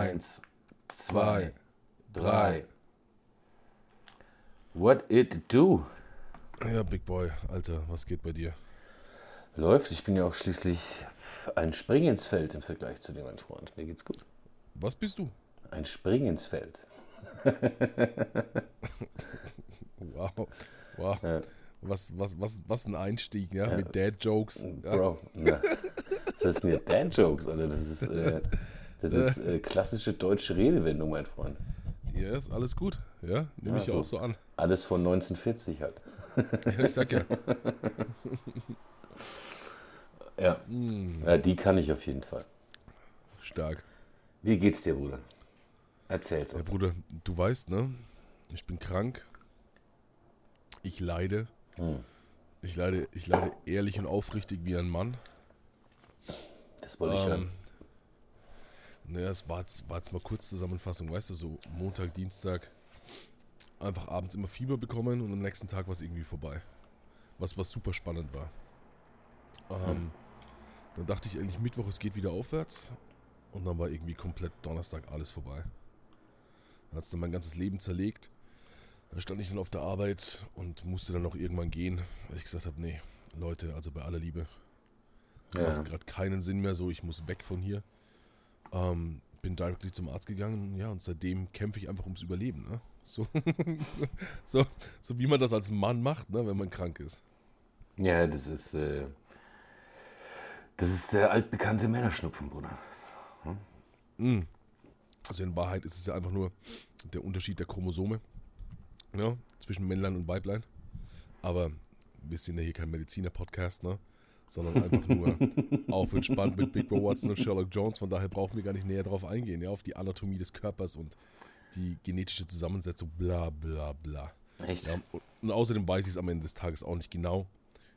Eins, zwei, drei. What it do? Ja, Big Boy, Alter, was geht bei dir? Läuft. Ich bin ja auch schließlich ein Spring ins Feld im Vergleich zu dir, mein Freund. Mir geht's gut. Was bist du? Ein Spring ins Feld. Wow, wow. Ja. Was, was, was, was ein Einstieg, ja, mit Dad-Jokes. Ja. Bro, na, das ist nicht Dad-Jokes, Alter. Das ist, äh, das ist äh, klassische deutsche Redewendung, mein Freund. Ja, ist alles gut. Ja, nehme ich Ja, so. auch so an. Alles von 1940 halt. Ja, ich sag ja. Ja. Hm, ja, die kann ich auf jeden Fall. stark. Wie geht's dir, Bruder? Erzähl's Ja, uns. Bruder, du weißt, ne? Ich bin krank. Ich leide. Hm. Ich leide, ich leide ehrlich und aufrichtig wie ein Mann. Das wollte ich hören. Naja, es war jetzt, war jetzt mal kurz Zusammenfassung, weißt du, so Montag, Dienstag, einfach abends immer Fieber bekommen und am nächsten Tag war es irgendwie vorbei. Was, was super spannend war. Ähm, Dann dachte ich eigentlich Mittwoch, es geht wieder aufwärts und dann war irgendwie komplett Donnerstag alles vorbei. Dann hat es dann mein ganzes Leben zerlegt. Dann stand ich dann auf der Arbeit und musste dann noch irgendwann gehen, weil ich gesagt habe, nee, Leute, also bei aller Liebe, Ja. macht gerade keinen Sinn mehr, so ich muss weg von hier. Ähm, bin directly zum Arzt gegangen, ja, und seitdem kämpfe ich einfach ums Überleben, ne? So, so, so wie man das als Mann macht, ne, wenn man krank ist. Ja, das ist, äh, das ist der altbekannte Männerschnupfen, Bruder. Mm. Also in Wahrheit ist es ja einfach nur der Unterschied der Chromosome ne, zwischen Männlein und Weiblein. Aber wir sind ja hier kein Mediziner-Podcast, ne? Sondern einfach nur auf entspannt mit Big Bro Watson und Sherlock Jones. Von daher brauchen wir gar nicht näher darauf eingehen, ja, auf die Anatomie des Körpers und die genetische Zusammensetzung, bla bla bla. Echt? Ja, und, und außerdem weiß ich es am Ende des Tages auch nicht genau.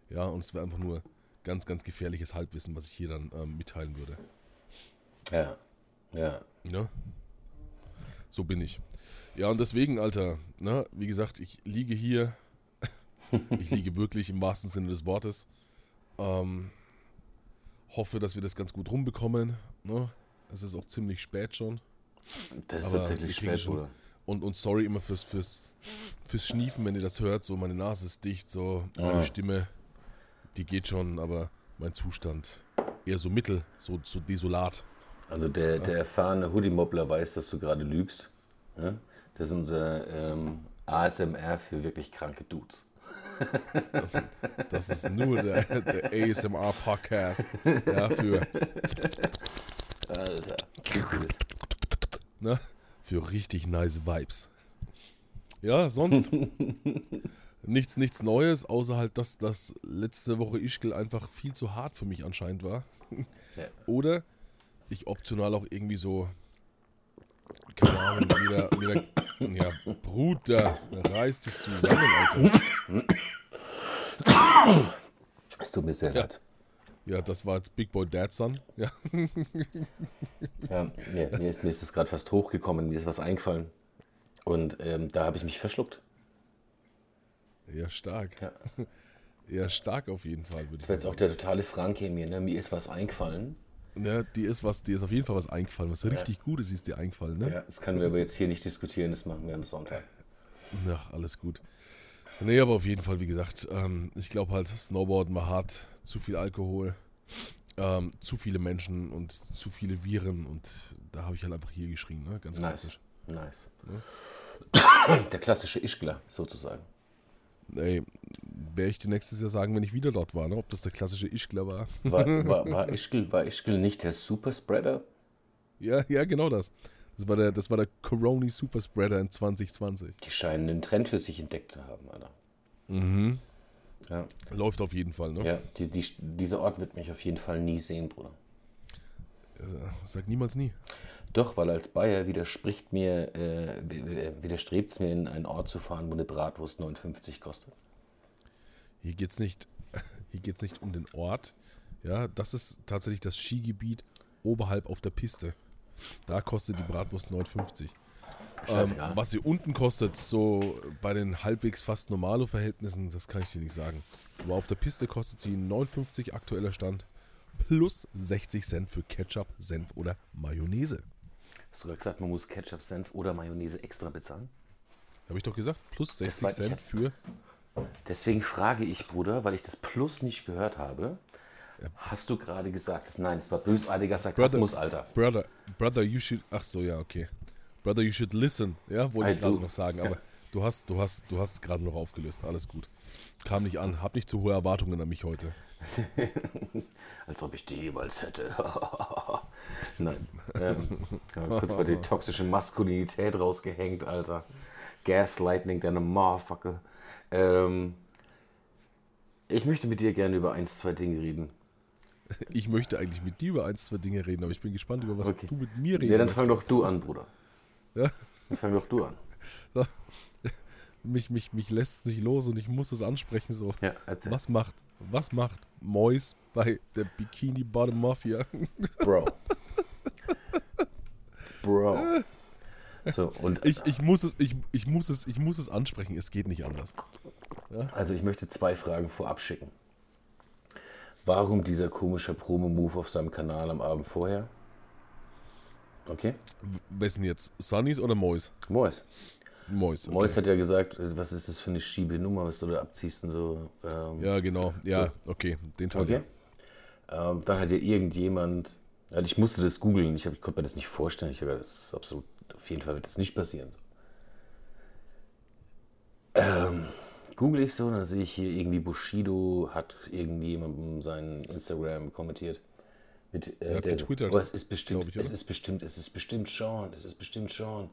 Ja, und es wäre einfach nur ganz, ganz gefährliches Halbwissen, was ich hier dann ähm, mitteilen würde. Ja. Ja. Ne? So bin ich. Ja, und deswegen, Alter, ne, wie gesagt, ich liege hier. ich liege wirklich im wahrsten Sinne des Wortes. Ähm, hoffe, dass wir das ganz gut rumbekommen. Ne? Es ist auch ziemlich spät schon. Das ist Aber tatsächlich spät, schon- Bruder. Und, und sorry immer fürs, fürs, fürs Schniefen, wenn ihr das hört. So, meine Nase ist dicht, so, meine Ah. Stimme, die geht schon, aber mein Zustand eher so mittel, so, so desolat. Also der, der erfahrene Hoodie-Mobbler weiß, dass du gerade lügst. Ja? Das ist unser ähm, ASMR für wirklich kranke Dudes. Das ist nur der, der ASMR-Podcast ja, für, Alter. ne, für richtig nice Vibes. Ja, sonst nichts, nichts Neues, außer halt, dass das letzte Woche Ischgl einfach viel zu hart für mich anscheinend war. Ja. Oder ich optional auch irgendwie so, keine Ahnung, wieder, wieder, ja, Bruder, reiß dich zusammen, Alter. Es tut mir sehr Ja. leid. Ja, das war jetzt Big Boy Dad Son. Ja, Ja, mir, mir, ist, mir ist das gerade fast hochgekommen, mir ist was eingefallen. Und ähm, da habe ich mich verschluckt. ja stark. Ja. Ja, stark auf jeden Fall, Das war jetzt auch der totale Franke in mir. Ne? Mir ist was eingefallen. Ja, die ist was, die ist auf jeden Fall was eingefallen. Was richtig Gutes ist dir eingefallen, ne? Ja, das können wir aber jetzt hier nicht diskutieren, das machen wir am Sonntag. Ach, alles gut. Nee, aber auf jeden Fall, wie gesagt, ähm, ich glaube halt, Snowboarden war hart, zu viel Alkohol, ähm, zu viele Menschen und zu viele Viren und da habe ich halt einfach hier geschrien, ne? Ganz Nice. klassisch. Nice. Der klassische Ischgler sozusagen. Ey, werde ich dir nächstes Jahr sagen, wenn ich wieder dort war, ne? Ob das der klassische Ischgler war. War, war, war, Ischgl, war Ischgl nicht der Superspreader? Ja, ja, genau das. Das war der, das war der Corona Superspreader in 2020. Die scheinen einen Trend für sich entdeckt zu haben, Alter. Mhm. Ja, Läuft auf jeden Fall, ne? ja die, die, dieser Ort wird mich auf jeden Fall nie sehen, Bruder. Also, Sag niemals nie. Doch, weil als Bayer widerspricht mir, äh, widerstrebt es mir, in einen Ort zu fahren, wo eine Bratwurst 59 kostet. Hier geht es nicht, hier geht's nicht um den Ort. Ja, das ist tatsächlich das Skigebiet oberhalb auf der Piste. Da kostet die Bratwurst 9,50. Ähm, was sie unten kostet, so bei den halbwegs fast normalo Verhältnissen, das kann ich dir nicht sagen. Aber auf der Piste kostet sie 9,50 aktueller Stand plus 60 Cent für Ketchup, Senf oder Mayonnaise. Hast du gerade gesagt, man muss Ketchup, Senf oder Mayonnaise extra bezahlen? Habe ich doch gesagt, plus 60 weiß ich Cent für. Deswegen frage ich, Bruder, weil ich das Plus nicht gehört habe. Hast du gerade gesagt, dass, nein, es war bösartiger Sarkasmus, Alter. Brother, brother, you should. Ach so, ja, okay. Brother, you should listen. Ja, wollte ich gerade noch sagen, aber du hast, du hast, du hast gerade noch aufgelöst. Alles gut. Kam nicht an. Hab nicht zu hohe Erwartungen an mich heute. Als ob ich die jemals hätte. Nein. Ähm, kurz mal die toxische Maskulinität rausgehängt, Alter. Gaslightning, deine Motherfucker. Ähm, ich möchte mit dir gerne über eins, zwei Dinge reden. Ich möchte eigentlich mit dir über ein, zwei Dinge reden, aber ich bin gespannt, über was Okay. du mit mir reden Ja, dann fang doch du an, Bruder. Ja? Dann fang doch du an. Mich, mich, mich lässt nicht los und ich muss es ansprechen. So. Ja. Was macht, was macht Mois bei der Bikini Bottom Mafia? Bro. Bro. So, und Ich, ich, muss es, ich, ich, muss es, ich muss es ansprechen. Es geht nicht anders. Also ich möchte zwei Fragen vorab schicken. Warum dieser komische Promo-Move auf seinem Kanal am Abend vorher? Okay. Wessen jetzt? Sunnys oder Mois? Mois. Mois. Okay. Mois hat ja gesagt, äh, was ist das für eine Schiebe-Nummer, was du da abziehst und so. Ähm, Ja, genau. Ja, okay. Den Teil. okay. Ähm, dann hat ja irgendjemand, also ich musste das googeln, ich, ich konnte mir das nicht vorstellen. Ich habe das ist absolut, auf jeden Fall wird das nicht passieren. So. Ähm, google ich so, dann sehe ich hier irgendwie Bushido hat irgendwie jemandem sein Instagram kommentiert. Mit, äh, hat der, getwittert, oh, es ist bestimmt, ich, es ist bestimmt, es ist bestimmt Sean, es ist bestimmt Sean.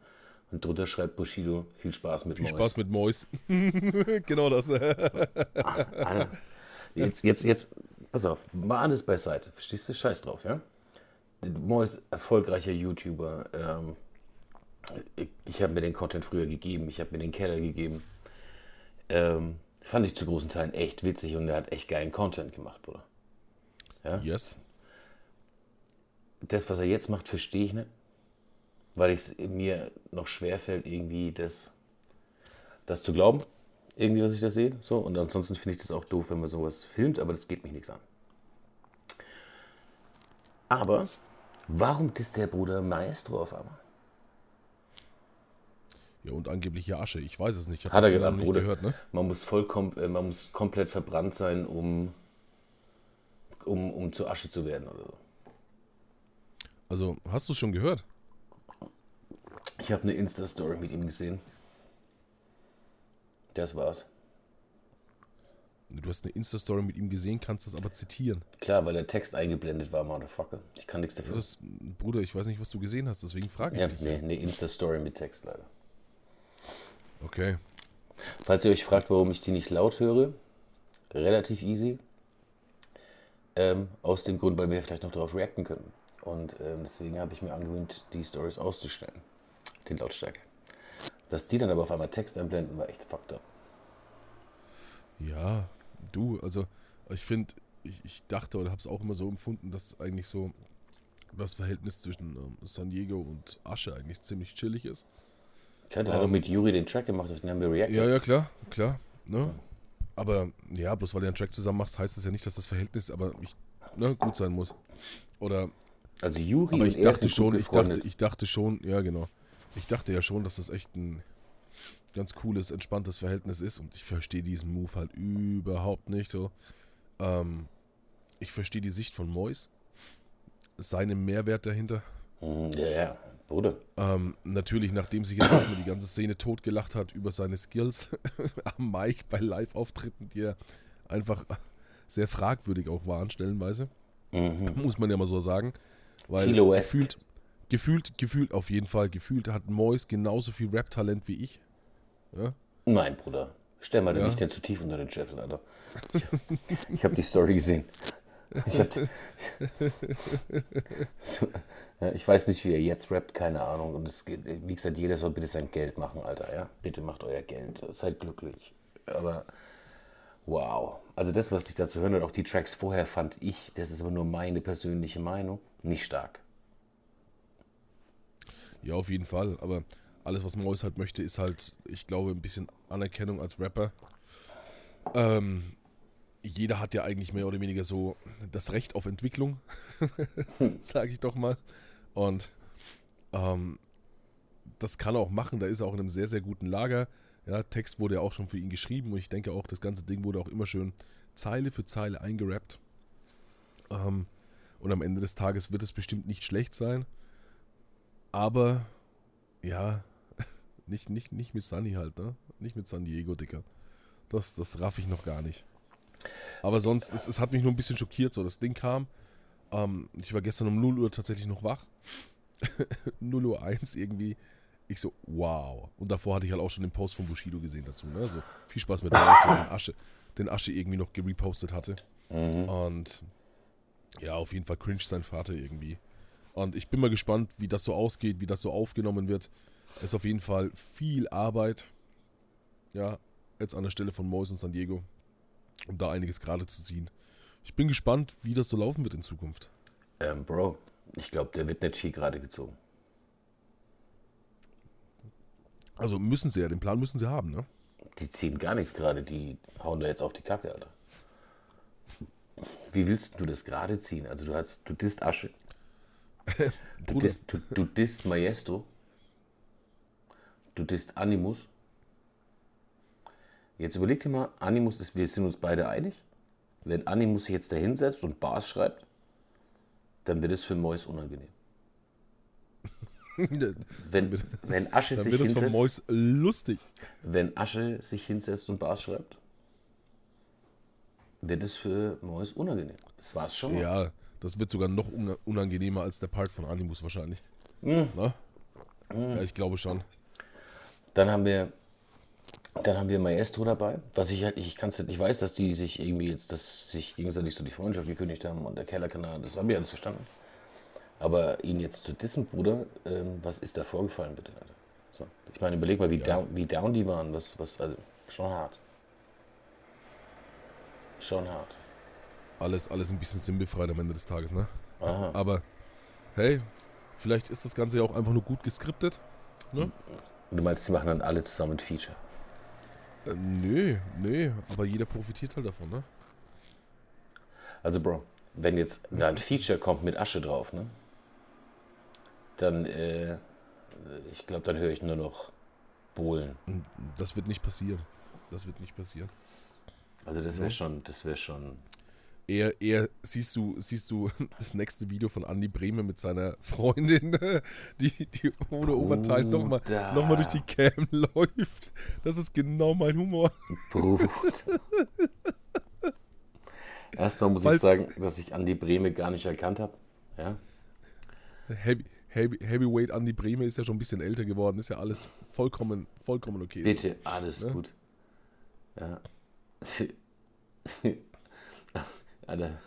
Und drunter schreibt Bushido, viel Spaß mit Viel Mois. Spaß mit Mois. genau das. Alter, jetzt, jetzt, jetzt, pass auf, mal alles beiseite. Verstehst du? Scheiß drauf, ja? Mois, erfolgreicher YouTuber. Ähm, ich ich habe mir den Content früher gegeben, ich habe mir den Keller gegeben. Ähm, fand ich zu großen Teilen echt witzig und er hat echt geilen Content gemacht, Bruder. yes. Das, was er jetzt macht, verstehe ich nicht. Weil es mir noch schwerfällt, irgendwie das, das zu glauben. Irgendwie, was ich da sehe. So. Und ansonsten finde ich das auch doof, wenn man sowas filmt, aber das geht mich nichts an. Aber warum disst der Bruder Maestro auf einmal? Ja, und angeblich ja Asche. Ich weiß es nicht. Ich habe Hat er gesagt, Bruder. gehört, ne? Man muss vollkommen, äh, man muss komplett verbrannt sein, um, um, um zu Asche zu werden oder so. Also, hast du es schon gehört? Ich habe eine Insta-Story mit ihm gesehen. Das war's. Du hast eine Insta-Story mit ihm gesehen, kannst das aber zitieren. Klar, weil der Text eingeblendet war, Motherfucker. Ich kann nichts dafür. Das, Bruder, ich weiß nicht, was du gesehen hast, deswegen frage ich Ja, dich. nee, eine Insta-Story mit Text leider. Okay. Falls ihr euch fragt, warum ich die nicht laut höre, relativ easy. Ähm, aus dem Grund, weil wir vielleicht noch darauf reacten können. Und ähm, deswegen habe ich mir angewöhnt, die Stories auszustellen. Die Lautstärke. Dass die dann aber auf einmal Text einblenden, war echt fucked up. Ja, du, also ich finde, ich, ich dachte oder habe es auch immer so empfunden, dass eigentlich so das Verhältnis zwischen ähm, San Diego und Asche eigentlich ziemlich chillig ist. Klar, der hat auch mit Juri den Track gemacht, auf den haben wir reacted. Ja, ja, klar, klar. Ne? Aber ja, bloß weil ihr einen Track zusammen machst, heißt das ja nicht, dass das Verhältnis aber ich, ne, gut sein muss. Oder Also Juri aber ich dachte schon, ich dachte, ich dachte schon, ja genau. Ich dachte ja schon, dass das echt ein ganz cooles, entspanntes Verhältnis ist und ich verstehe diesen Move halt überhaupt nicht so. Ähm, ich verstehe die Sicht von Mois, seinen Mehrwert dahinter. Mhm, Ja, ja, Bruder. Ähm, natürlich, nachdem sich jetzt erstmal die ganze Szene totgelacht hat über seine Skills am Mic bei Live-Auftritten, die er einfach sehr fragwürdig auch waren, stellenweise. Mhm. Muss man ja mal so sagen. Weil gefühlt, gefühlt, gefühlt, auf jeden Fall, gefühlt hat Mois genauso viel Rap-Talent wie ich. Ja? Nein, Bruder. Stell mal Ja? nicht denn zu tief unter den Scheffel, Alter. Ich, ich habe die Story gesehen. Ich, hab, ich weiß nicht, wie er jetzt rappt, keine Ahnung. Und es geht, wie gesagt, jeder soll bitte sein Geld machen, Alter. Ja? Bitte macht euer Geld. Seid glücklich. Aber wow. Also das, was ich dazu hören und auch die Tracks vorher fand ich, das ist aber nur meine persönliche Meinung, nicht stark. Ja, auf jeden Fall. Aber alles, was Mois halt möchte, ist halt, ich glaube, ein bisschen Anerkennung als Rapper. Ähm, jeder hat ja eigentlich mehr oder weniger so das Recht auf Entwicklung, sage ich doch mal. Und Ähm, das kann er auch machen, da ist er auch in einem sehr, sehr guten Lager. Ja, Text wurde ja auch schon für ihn geschrieben und ich denke auch, das ganze Ding wurde auch immer schön Zeile für Zeile eingerappt. Ähm, und am Ende des Tages wird es bestimmt nicht schlecht sein. Aber ja, nicht, nicht, nicht mit Sunny halt, ne? Nicht mit San Diego, Dicker. Das, das raff ich noch gar nicht. Aber sonst, es, es hat mich nur ein bisschen schockiert, so das Ding kam. Ähm, ich war gestern um 0 Uhr tatsächlich noch wach. 0 Uhr 1 irgendwie. Ich so, wow. Und davor hatte ich halt auch schon den Post von Bushido gesehen dazu. Ne? Also viel Spaß mit der den Asche, den Asche irgendwie noch gerepostet hatte. Mhm. Und ja, auf jeden Fall cringe sein Vater irgendwie. Und ich bin mal gespannt, wie das so ausgeht, wie das so aufgenommen wird. Es ist auf jeden Fall viel Arbeit. Ja, jetzt an der Stelle von Mois und San Diego, um da einiges gerade zu ziehen. Ich bin gespannt, wie das so laufen wird in Zukunft. Ähm, Bro, ich glaube, der wird nicht viel gerade gezogen. Also müssen sie ja, den Plan müssen sie haben, ne? Die ziehen gar nichts gerade, die hauen da jetzt auf die Kacke, Alter. Wie willst du das gerade ziehen? Also du hast, du disst Asche. du, disst, du, du disst Maestro. Du disst Animus. Jetzt überleg dir mal, Animus ist, wir sind uns beide einig. Wenn Animus sich jetzt da hinsetzt und Bars schreibt, dann wird es für Mois unangenehm. wenn, wenn Asche dann sich wird hinsetzt. Von Mois lustig. Wenn Asche sich hinsetzt und Bars schreibt, wird es für Mois unangenehm. Das war es schon mal. Ja, das wird sogar noch unangenehmer als der Part von Animus wahrscheinlich. Mhm. Mhm. Ja, ich glaube schon. Dann haben wir dann haben wir Maestro dabei, was ich halt, ich kann ich weiß, dass die sich irgendwie jetzt, dass sich gegenseitig so die Freundschaft gekündigt haben und der Kellerkanal, das habe ich alles verstanden. Aber ihn jetzt zu dissen, Bruder, ähm, was ist da vorgefallen, bitte? Alter? So. Ich meine, überleg mal, wie, ja. down, wie down die waren, was, was, also, schon hart. Schon hart. Alles, alles ein bisschen sinnbefreit am Ende des Tages, ne? Aha. Aber, hey, vielleicht ist das Ganze ja auch einfach nur gut geskriptet, ne? Du meinst, die machen dann alle zusammen ein Feature? Äh, nö, nö, aber jeder profitiert halt davon, ne? Also, Bro, wenn jetzt da ein Feature kommt mit Asche drauf, ne? Dann, äh, ich glaube, dann höre ich nur noch Bohlen. Das wird nicht passieren. Das wird nicht passieren. Also, das wäre schon, das wäre schon eher, eher siehst du, siehst du das nächste Video von Andy Brehme mit seiner Freundin, die, die ohne Oberteil nochmal noch mal durch die Cam läuft. Das ist genau mein Humor. Erstmal muss Falls, ich sagen, dass ich Andy Brehme gar nicht erkannt habe. Ja? Heavy, Heavy, Heavyweight Andy Brehme ist ja schon ein bisschen älter geworden, ist ja alles vollkommen, vollkommen okay. Bitte, alles ja? gut. Ja. Alter.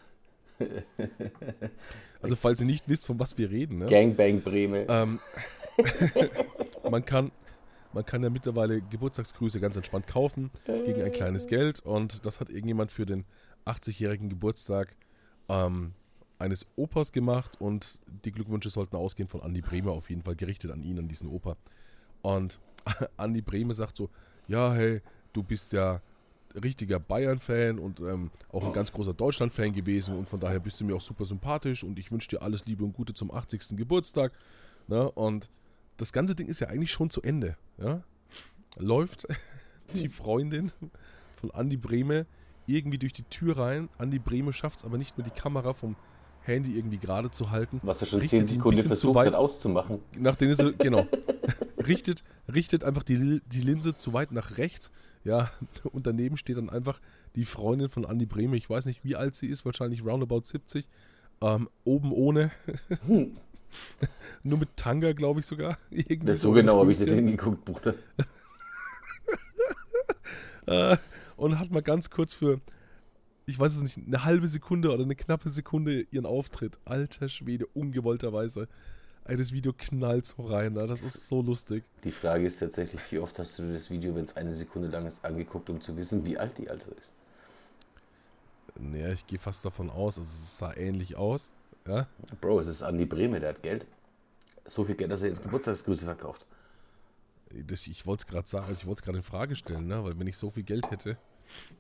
also falls ihr nicht wisst, von was wir reden. Ne? Gangbang Breme. Ähm, man, kann, man kann ja mittlerweile Geburtstagsgrüße ganz entspannt kaufen gegen ein kleines Geld. Und das hat irgendjemand für den 80-jährigen Geburtstag ähm, eines Opas gemacht. Und die Glückwünsche sollten ausgehen von Andi Brehme auf jeden Fall gerichtet an ihn, an diesen Opa. Und Andi Brehme sagt so, ja, hey, du bist ja richtiger Bayern-Fan und ähm, auch ein ganz großer Deutschland-Fan gewesen und von daher bist du mir auch super sympathisch und ich wünsche dir alles Liebe und Gute zum 80. Geburtstag. Ne? Und das ganze Ding ist ja eigentlich schon zu Ende. Ja? Läuft die Freundin von Andy Brehme irgendwie durch die Tür rein. Andy Brehme schafft es aber nicht mehr, die Kamera vom Handy irgendwie gerade zu halten. Was er schon 10 Sekunden versucht hat auszumachen. Nachdem er, genau. richtet, richtet einfach die, die Linse zu weit nach rechts ja, und daneben steht dann einfach die Freundin von Andy Brehme. Ich weiß nicht, wie alt sie ist, wahrscheinlich roundabout 70. Ähm, oben ohne. Hm. Nur mit Tanga, glaube ich sogar. Irgendwie das so genau habe ich sie denn geguckt, Bruder. äh, und hat mal ganz kurz für, ich weiß es nicht, eine halbe Sekunde oder eine knappe Sekunde ihren Auftritt. Alter Schwede, ungewollterweise das Video knallt so rein. Das ist so lustig. Die Frage ist tatsächlich, wie oft hast du das Video, wenn es eine Sekunde lang ist, angeguckt, um zu wissen, wie alt die Alte ist? Naja, ich gehe fast davon aus, also es sah ähnlich aus. Ja? Bro, es ist Andi Breme, der hat Geld. So viel Geld, dass er jetzt Geburtstagsgrüße verkauft. Das, ich wollte es gerade sagen, ich wollte es gerade in Frage stellen, ne? weil wenn ich so viel Geld hätte,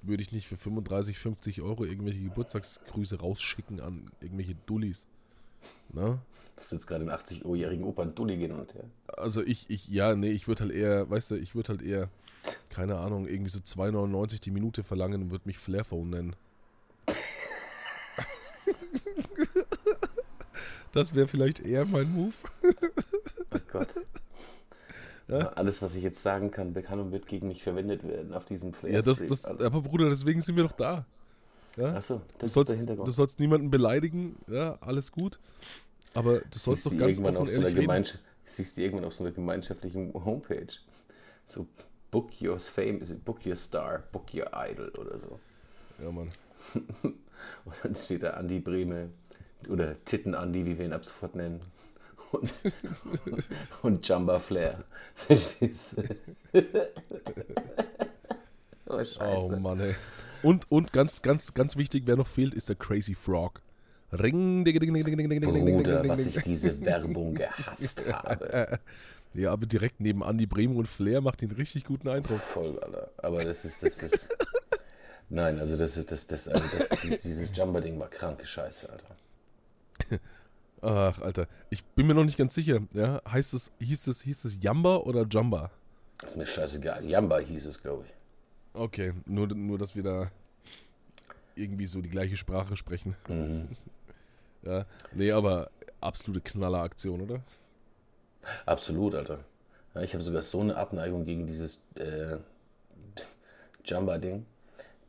würde ich nicht für 35, 50 Euro irgendwelche Geburtstagsgrüße rausschicken an irgendwelche Dullis. Ne? Das ist jetzt gerade den 80-jährigen Opern Dulli genannt, ja. Also ich, ich, ja, nee, ich würde halt eher, weißt du, ich würde halt eher, keine Ahnung, irgendwie so 2,99 die Minute verlangen und würde mich Flairphone nennen. das wäre vielleicht eher mein Move. Oh Gott. Ja? Alles, was ich jetzt sagen kann, kann und wird gegen mich verwendet werden auf diesem Flair Ja, das, das, Alter. aber Bruder, deswegen sind wir doch da. Ja? Achso, Du das ist der sollst, Hintergrund. du sollst niemanden beleidigen, ja, alles gut. Aber du sollst doch ganz offen auf und so einer. Gemeinschaft, siehst du irgendwann auf so einer gemeinschaftlichen Homepage. So Book Your Fame, Book Your Star, Book Your Idol oder so. Ja, Mann. Und dann steht da Andi Breme oder Titten Andi, wie wir ihn ab sofort nennen. Und, und Jumba Flair. Verstehst du? oh, Oh Scheiße. Mann, ey. Und, und ganz, ganz, ganz wichtig, wer noch fehlt, ist der Crazy Frog. Ring, ding, ding, ding, ding, ding, ding, ding, ding, ding, was ich diese Werbung gehasst habe. Ja, aber direkt neben Andy Bremen und Flair macht ihn richtig guten Eindruck. Voll, Alter. Aber das ist, das ist. Nein, also das ist, das, das, also das, die- dieses Jumper-Ding war kranke Scheiße, Alter. Ach, Alter. Ich bin mir noch nicht ganz sicher. Ja, heißt es, hieß es, hieß es Jamba oder Jamba? Das ist mir scheißegal. Jamba hieß es, glaube ich. Okay, nur, nur, dass wir da irgendwie so die gleiche Sprache sprechen. Mhm. Ja, nee, aber absolute Knalleraktion, oder? Absolut, Alter. Ja, ich habe sogar so eine Abneigung gegen dieses äh, Jumba-Ding,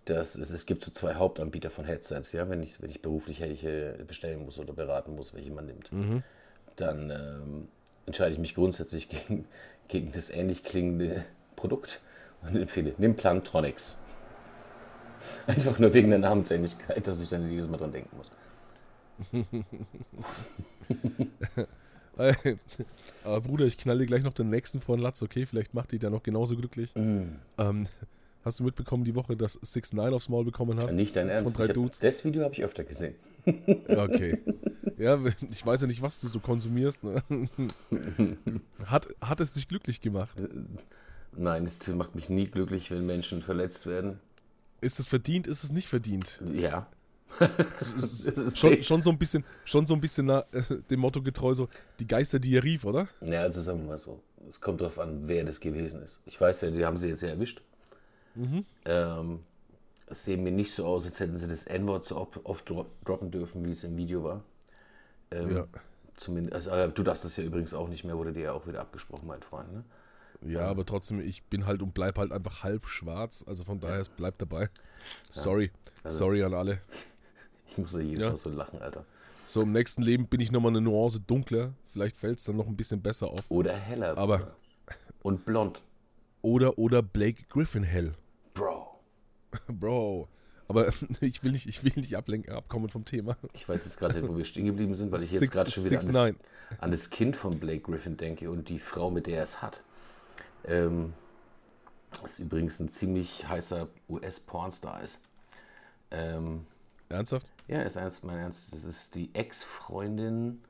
dass es, es gibt so zwei Hauptanbieter von Headsets, ja, wenn ich, wenn ich beruflich welche bestellen muss oder beraten muss, welche man nimmt. Dann ähm, entscheide ich mich grundsätzlich gegen, gegen das ähnlich klingende Produkt und empfehle, nimm Plantronics. Einfach nur wegen der Namensähnlichkeit, dass ich dann jedes Mal dran denken muss. Aber Bruder, ich knall dir gleich noch den nächsten von Latz, okay? Vielleicht macht die da noch genauso glücklich. Ähm, hast du mitbekommen die Woche, dass 6 9 aufs Maul bekommen hat? Nicht dein Ernst. Von drei Dudes? das Video habe ich öfter gesehen. Okay. Ja, ich weiß ja nicht, was du so konsumierst. Ne? Hat, hat es dich glücklich gemacht? Nein, es macht mich nie glücklich, wenn Menschen verletzt werden. Ist es verdient, ist es nicht verdient? Ja. Schon, schon so ein bisschen, schon so ein bisschen nach, äh, dem Motto getreu, so die Geister, die ihr rief, oder? Ja, also sagen wir mal so. Es kommt darauf an, wer das gewesen ist. Ich weiß ja, die haben sie jetzt ja erwischt. Ähm, es sieht mir nicht so aus, als hätten sie das N-Wort so oft, oft dro- droppen dürfen, wie es im Video war. Ähm, Ja. Zumindest, also, du darfst das ja übrigens auch nicht mehr, wurde dir ja auch wieder abgesprochen, mein Freund. Ne? Ja, aber trotzdem, ich bin halt und bleib halt einfach halb schwarz. Also von daher, es bleibt dabei. Sorry. Also- Sorry an alle. Ich muss ja jedes Ja. Mal so lachen, Alter. So, im nächsten Leben bin ich nochmal eine Nuance dunkler. Vielleicht fällt es dann noch ein bisschen besser auf. Oder heller. Aber- Bruder. Und blond. Oder, oder Blake Griffin hell. Bro. Bro. Aber ich will nicht, ich will nicht ablenken, abkommen vom Thema. Ich weiß jetzt gerade nicht, wo wir stehen geblieben sind, weil ich jetzt gerade schon wieder six an das, an das Kind von Blake Griffin denke und die Frau, mit der er es hat. Ähm, was übrigens ein ziemlich heißer US-Pornstar ist. Ähm, Ernsthaft? Ja, ist ernst, mein Ernst. Das ist die Ex-Freundin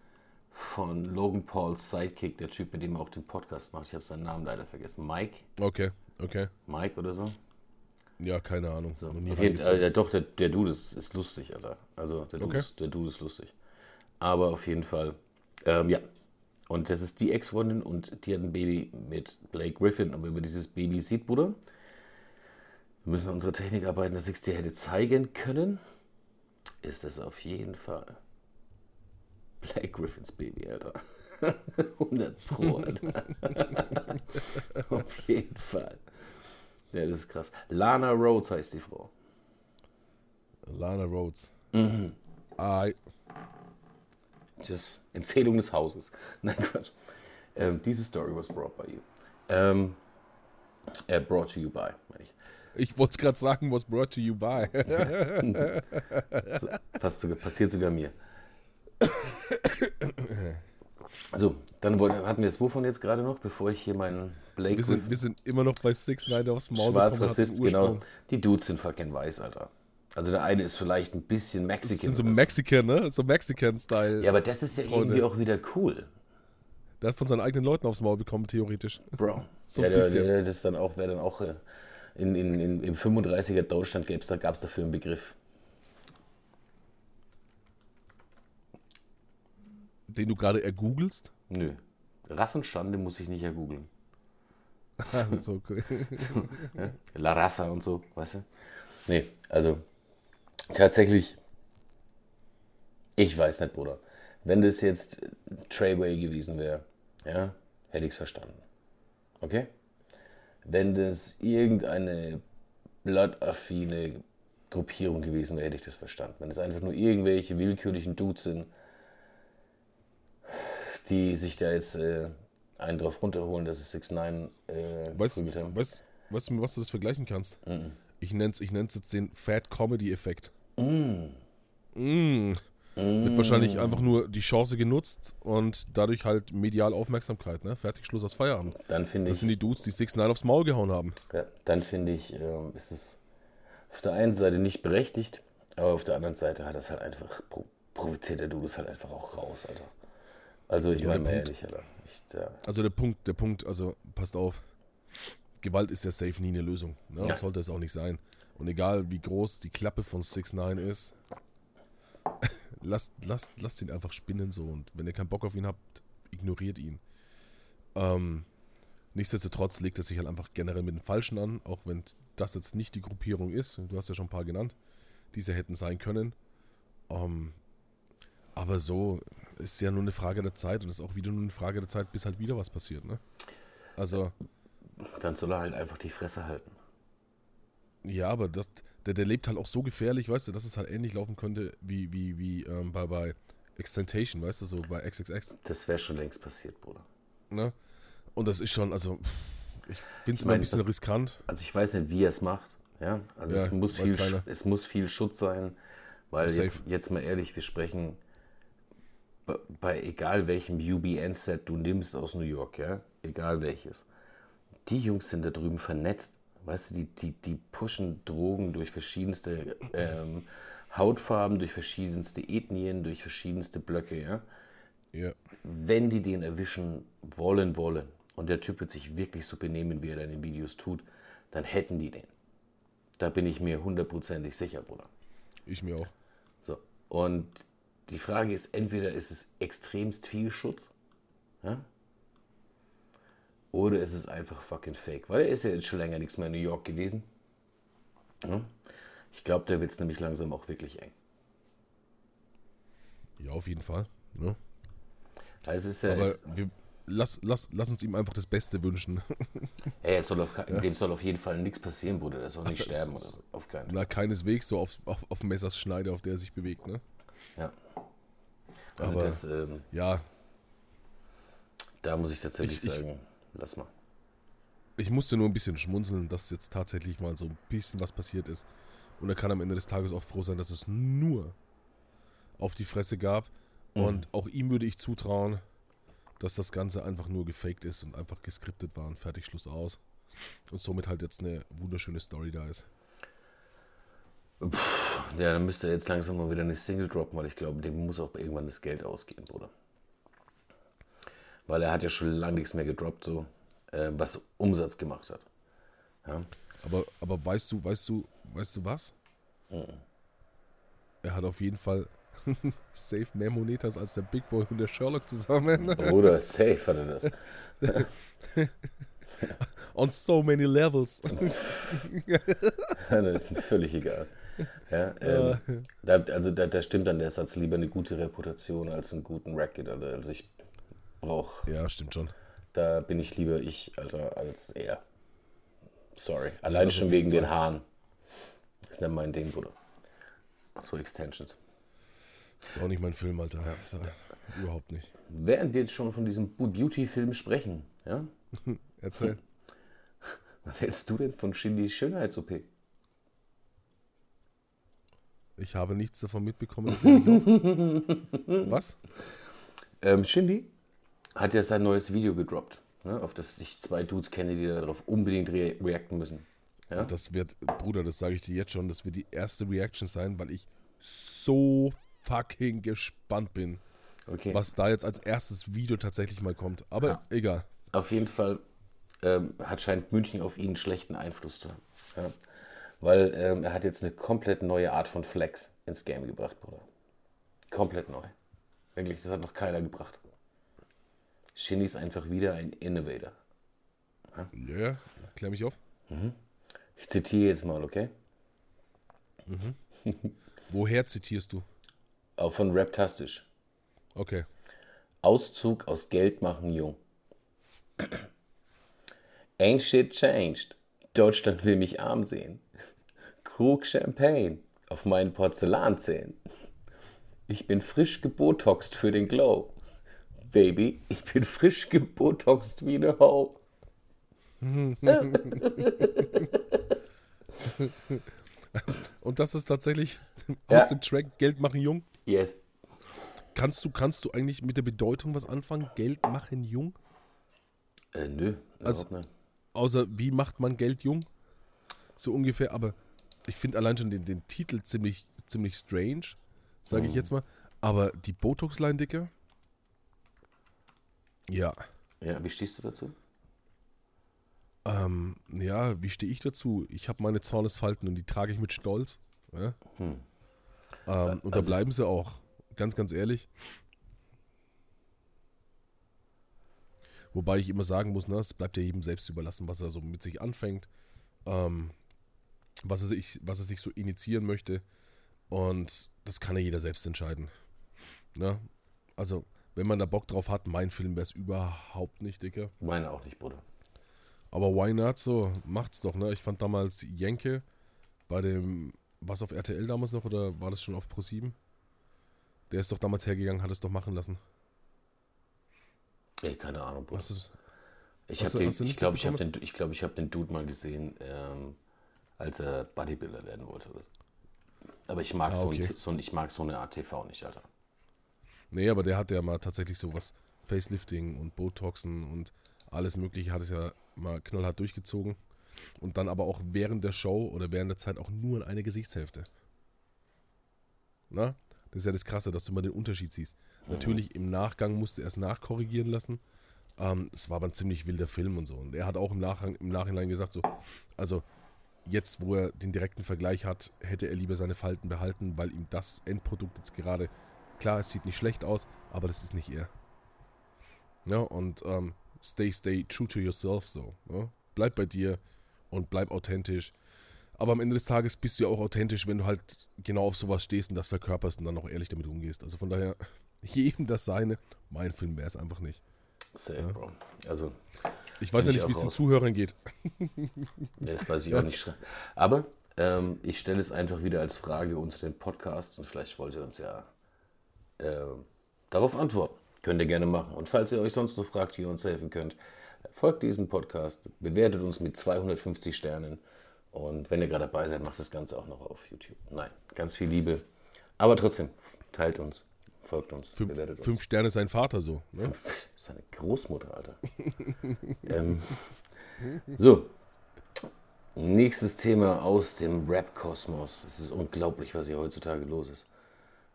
von Logan Pauls Sidekick, der Typ, mit dem er auch den Podcast macht. Ich habe seinen Namen leider vergessen. Mike? Okay, okay. Mike oder so? Ja, keine Ahnung. So, auf jeden äh, doch, der, der Dude ist, ist lustig, Alter. Also der Dude, Okay. ist, der Dude ist lustig. Aber auf jeden Fall, ähm, ja. Und das ist die Ex-Freundin und die hat ein Baby mit Blake Griffin. Und wenn man dieses Baby sieht, Bruder, wir müssen an unserer Technik arbeiten, dass ich es dir hätte zeigen können, ist das auf jeden Fall Blake Griffins Baby, Alter. 100 Pro, Alter. auf jeden Fall. Ja, das ist krass. Lana Rhodes heißt die Frau. Lana Rhodes. Mhm. I, Just Empfehlung des Hauses. Nein, Quatsch. Ähm, diese Story was brought by you. Ähm, äh, brought to you by, meine ich. Ich wollte es gerade sagen, was brought to you by. Passt sogar, passiert sogar mir. So, dann wollte, hatten wir es wovon jetzt gerade noch, bevor ich hier meinen Blake wir, sind, wir sind immer noch bei Six Nine aufs Maul Schwarz bekommen hat, Rassist, genau. Die Dudes sind fucking weiß, Alter. Also der eine ist vielleicht ein bisschen Das Mexican. sind so Mexican, ne? So Mexican-Style. Ja, aber das ist ja Freunde. irgendwie auch wieder cool, Der hat von seinen eigenen Leuten aufs Maul bekommen, theoretisch. Bro. So ja, ein der, bisschen. der, das dann auch, wäre dann auch äh, in, in, in, im 35er Deutschland da gab es dafür einen Begriff. den du gerade ergoogelst? Nö. Rassenschande muss ich nicht ergoogeln. so, okay. La Raza und so, weißt du? Nee, also tatsächlich, ich weiß nicht, Bruder. Wenn das jetzt Treyway gewesen wäre, ja, hätte ich es verstanden. Okay? Wenn das irgendeine blood-affine Gruppierung gewesen wäre, hätte ich das verstanden. Wenn es einfach nur irgendwelche willkürlichen Dudes sind, die sich da jetzt äh, einen drauf runterholen, dass es 6 9 äh, Weißt haben. du, weißt, weißt du, mit was du das vergleichen kannst? Ich nenne es ich nenn's jetzt den Fat Comedy Effekt. Mm. Mm. Wird wahrscheinlich einfach nur die Chance genutzt und dadurch halt medial Aufmerksamkeit, ne? Fertig, Schluss aus Feierabend. Dann finde Das ich, sind die Dudes, die 6 9 aufs Maul gehauen haben. ja, dann finde ich, ähm, ist es auf der einen Seite nicht berechtigt, aber auf der anderen Seite hat das halt einfach, pro, profitiert der Dude es halt einfach auch raus, Alter. Also ich Ja, meine ehrlich, Alter. Ich, ja, Also der Punkt, der Punkt, also passt auf, Gewalt ist ja safe nie eine Lösung. Ne? Ja. Sollte es auch nicht sein. Und egal wie groß die Klappe von 6 9 ist, lasst, lasst, lasst ihn einfach spinnen so. Und wenn ihr keinen Bock auf ihn habt, ignoriert ihn. Ähm, nichtsdestotrotz legt er sich halt einfach generell mit den Falschen an, auch wenn das jetzt nicht die Gruppierung ist. Du hast ja schon ein paar genannt, die sie hätten sein können. Ähm, aber so ist ja nur eine Frage der Zeit und ist auch wieder nur eine Frage der Zeit, bis halt wieder was passiert. Ne? Also, dann soll er halt einfach die Fresse halten. Ja, aber das, der, der lebt halt auch so gefährlich, weißt du, dass es halt ähnlich laufen könnte wie, wie, wie ähm, bei, bei Extentation, weißt du, so bei XXX. Das wäre schon längst passiert, Bruder. Ne? Und das ist schon, also, ich finde es immer ein bisschen das- riskant. Also ich weiß nicht, wie er es macht. Ja, also Ja, es, muss viel, keiner. Es muss viel Schutz sein, weil jetzt, jetzt mal ehrlich, wir sprechen bei, bei egal welchem UBN-Set du nimmst aus New York, ja, egal welches. Die Jungs sind da drüben vernetzt. Weißt du, die, die, die pushen Drogen durch verschiedenste ähm, Hautfarben, durch verschiedenste Ethnien, durch verschiedenste Blöcke, ja. Ja, wenn die den erwischen wollen, wollen, und der Typ wird sich wirklich so benehmen, wie er den Videos tut, dann hätten die den. Da bin ich mir hundertprozentig sicher, Bruder. ich mir auch. So. Und die Frage ist, entweder ist es extremst viel Schutz, ja? Oder ist es einfach fucking fake. Weil er ist ja jetzt schon länger nichts mehr in New York gewesen. Ja? Ich glaube, da wird es nämlich langsam auch wirklich eng. Ja, auf jeden Fall. Ne? Also ist ja, Aber es, wir, lass, lass, lass uns ihm einfach das Beste wünschen. ey, soll auf, ke- dem soll auf jeden Fall nichts passieren, Bruder. Der soll nicht Das sterben. ist- Oder. Auf keinen Fall. Na, keineswegs so auf, auf, auf Messers Schneide, auf der er sich bewegt, ne? Ja. Also Aber- das, ähm, Ja, da muss ich tatsächlich Ich- ich- sagen, lass mal. ich musste nur ein bisschen schmunzeln, dass jetzt tatsächlich mal so ein bisschen was passiert ist. Und er kann am Ende des Tages auch froh sein, dass es nur auf die Fresse gab. Und auch ihm würde ich zutrauen, dass das Ganze einfach nur gefaked ist und einfach geskriptet war und fertig Schluss aus. Und somit halt jetzt eine wunderschöne Story da ist. Ja, dann müsste er jetzt langsam mal wieder eine Single droppen, weil ich glaube, dem muss auch irgendwann das Geld ausgehen, Bruder. Weil er hat ja schon lange nichts mehr gedroppt, so, äh, was Umsatz gemacht hat. Ja? Aber, aber weißt du, weißt du, weißt du was? Er hat auf jeden Fall safe mehr Monetas als der Big Boy und der Sherlock zusammen. Bruder, safe hat er das. On so many levels. das ist mir völlig egal. Ja, ähm, da, also da, da stimmt dann der Satz, lieber eine gute Reputation als einen guten Racket. Alter. Also ich brauche Ja, stimmt schon. Da bin ich lieber ich, Alter, als er. Sorry. Allein das schon wegen den Haaren. ist nicht mein Ding, Bruder. So Extensions. Ist auch nicht mein Film, Alter. Ist ja überhaupt nicht. Während wir jetzt schon von diesem Beauty-Film sprechen, ja? Erzähl. Was hältst du denn von Shindys Schönheits-OP? Ich habe nichts davon mitbekommen. das. Was? Ähm, Shindy hat ja sein neues Video gedroppt, ne? auf das ich zwei Dudes kenne, die darauf unbedingt re reacten müssen. Ja? Das wird, Bruder, das sage ich dir jetzt schon, das wird die erste Reaction sein, weil ich so fucking gespannt bin, Okay. was da jetzt als erstes Video tatsächlich mal kommt. Aber Ja. egal. Auf jeden Fall ähm, hat scheint München auf ihn einen schlechten Einfluss zu haben. Ja? Weil ähm, er hat jetzt eine komplett neue Art von Flex ins Game gebracht, Bruder. Komplett neu. Wirklich, das hat noch keiner gebracht. Shindy ist einfach wieder ein Innovator. Ja, ja, klär mich auf. Ich zitiere jetzt mal, okay? Woher zitierst du? Auch von Raptastisch. Okay. Auszug aus Geld machen jung. Ain't shit changed. Deutschland will mich arm sehen. Krug Champagne auf meinen Porzellanzähnen. Ich bin frisch gebotoxt für den Glow. Baby, ich bin frisch gebotoxt wie eine Ho. Und das ist tatsächlich Ja. aus dem Track Geld machen jung. Yes. Kannst du, kannst du eigentlich mit der Bedeutung was anfangen? Geld machen jung? Äh, nö, Also- überhaupt nicht. Außer wie macht man Geld jung? So ungefähr, aber ich finde allein schon den, den Titel ziemlich, ziemlich strange, sage ich Mhm. jetzt mal. Aber die Botox-Line, Dicke? Ja. Ja, wie stehst du dazu? Ähm, ja, wie stehe ich dazu? Ich habe meine Zornesfalten und die trage ich mit Stolz. Ja? Hm. Ähm, und da Also- bleiben sie auch. Ganz, ganz ehrlich. Wobei ich immer sagen muss, ne, es bleibt ja jedem selbst überlassen, was er so mit sich anfängt, ähm, was, er sich, was er sich so initiieren möchte. Und das kann ja jeder selbst entscheiden. Ne? Also, wenn man da Bock drauf hat, mein Film wäre es überhaupt nicht, Dicker. Meine auch nicht, Bruder. Aber why not? So, macht's doch, ne? Ich fand damals Jenke bei dem, was auf RTL damals noch oder war das schon auf Pro7? Der ist doch damals hergegangen, hat es doch machen lassen. Ey, keine Ahnung, Bruder. Hast Ich habe den, du ich glaube, ich habe mitbekommen? den, ich glaube, ich habe den Dude mal gesehen, ähm, als er Bodybuilder werden wollte. Aber ich mag Ah, so, okay. ein, so, ein- ich mag so eine Art TV nicht, Alter. Nee, aber der hat ja mal tatsächlich sowas, Facelifting und Botoxen und alles mögliche hat es ja mal knallhart durchgezogen. Und dann aber auch während der Show oder während der Zeit auch nur in eine Gesichtshälfte. Na? Das ist ja das Krasse, dass du mal den Unterschied siehst. Natürlich im Nachgang musste er es nachkorrigieren lassen. Ähm, es war aber ein ziemlich wilder Film und so. Und er hat auch im, Nachgang, im Nachhinein gesagt, so, also jetzt, wo er den direkten Vergleich hat, hätte er lieber seine Falten behalten, weil ihm das Endprodukt jetzt gerade, klar, es sieht nicht schlecht aus, aber das ist nicht er. Ja, und ähm, stay, stay true to yourself so. Ja? Bleib bei dir und bleib authentisch. Aber am Ende des Tages bist du ja auch authentisch, wenn du halt genau auf sowas stehst und das verkörperst und dann auch ehrlich damit umgehst. Also von daher, jedem das seine. Mein Film wäre es einfach nicht. Safe, Bro. Also, Ich weiß ja nicht, wie es den. Zuhörern geht. das weiß ich auch nicht. Aber ähm, ich stelle es einfach wieder als Frage unter den Podcast und vielleicht wollt ihr uns ja ähm, darauf antworten. Könnt ihr gerne machen. Und falls ihr euch sonst noch fragt, wie ihr uns helfen könnt, folgt diesem Podcast, bewertet uns mit 250 Sternen. Und wenn ihr gerade dabei seid, macht das Ganze auch noch auf YouTube. Nein, ganz viel Liebe. Aber trotzdem, teilt uns, folgt uns, Fünf, bewertet uns. fünf Sterne sein Vater so. Ne? Seine Großmutter, Alter. ähm, so. Nächstes Thema aus dem Rap-Kosmos. Es ist unglaublich, was hier heutzutage los ist.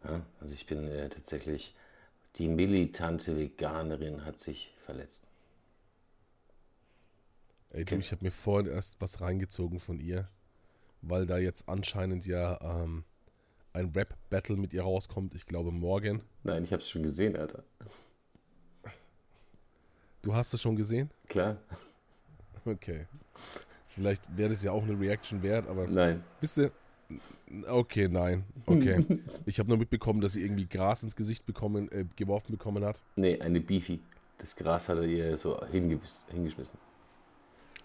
Ja, also ich bin äh, tatsächlich, die militante Veganerin hat sich verletzt. Ey, du, ich habe mir vorhin erst was reingezogen von ihr, weil da jetzt anscheinend ja ähm, ein Rap-Battle mit ihr rauskommt. Ich glaube morgen. Nein, ich habe es schon gesehen, Alter. Du hast es schon gesehen? Klar. Okay. Vielleicht wäre das ja auch eine Reaction wert, aber Nein. wisst ihr? Okay, nein. Okay. Ich habe nur mitbekommen, dass sie irgendwie Gras ins Gesicht bekommen, äh, geworfen bekommen hat. Nee, eine Beefy. Das Gras hat er ihr so hingeschmissen.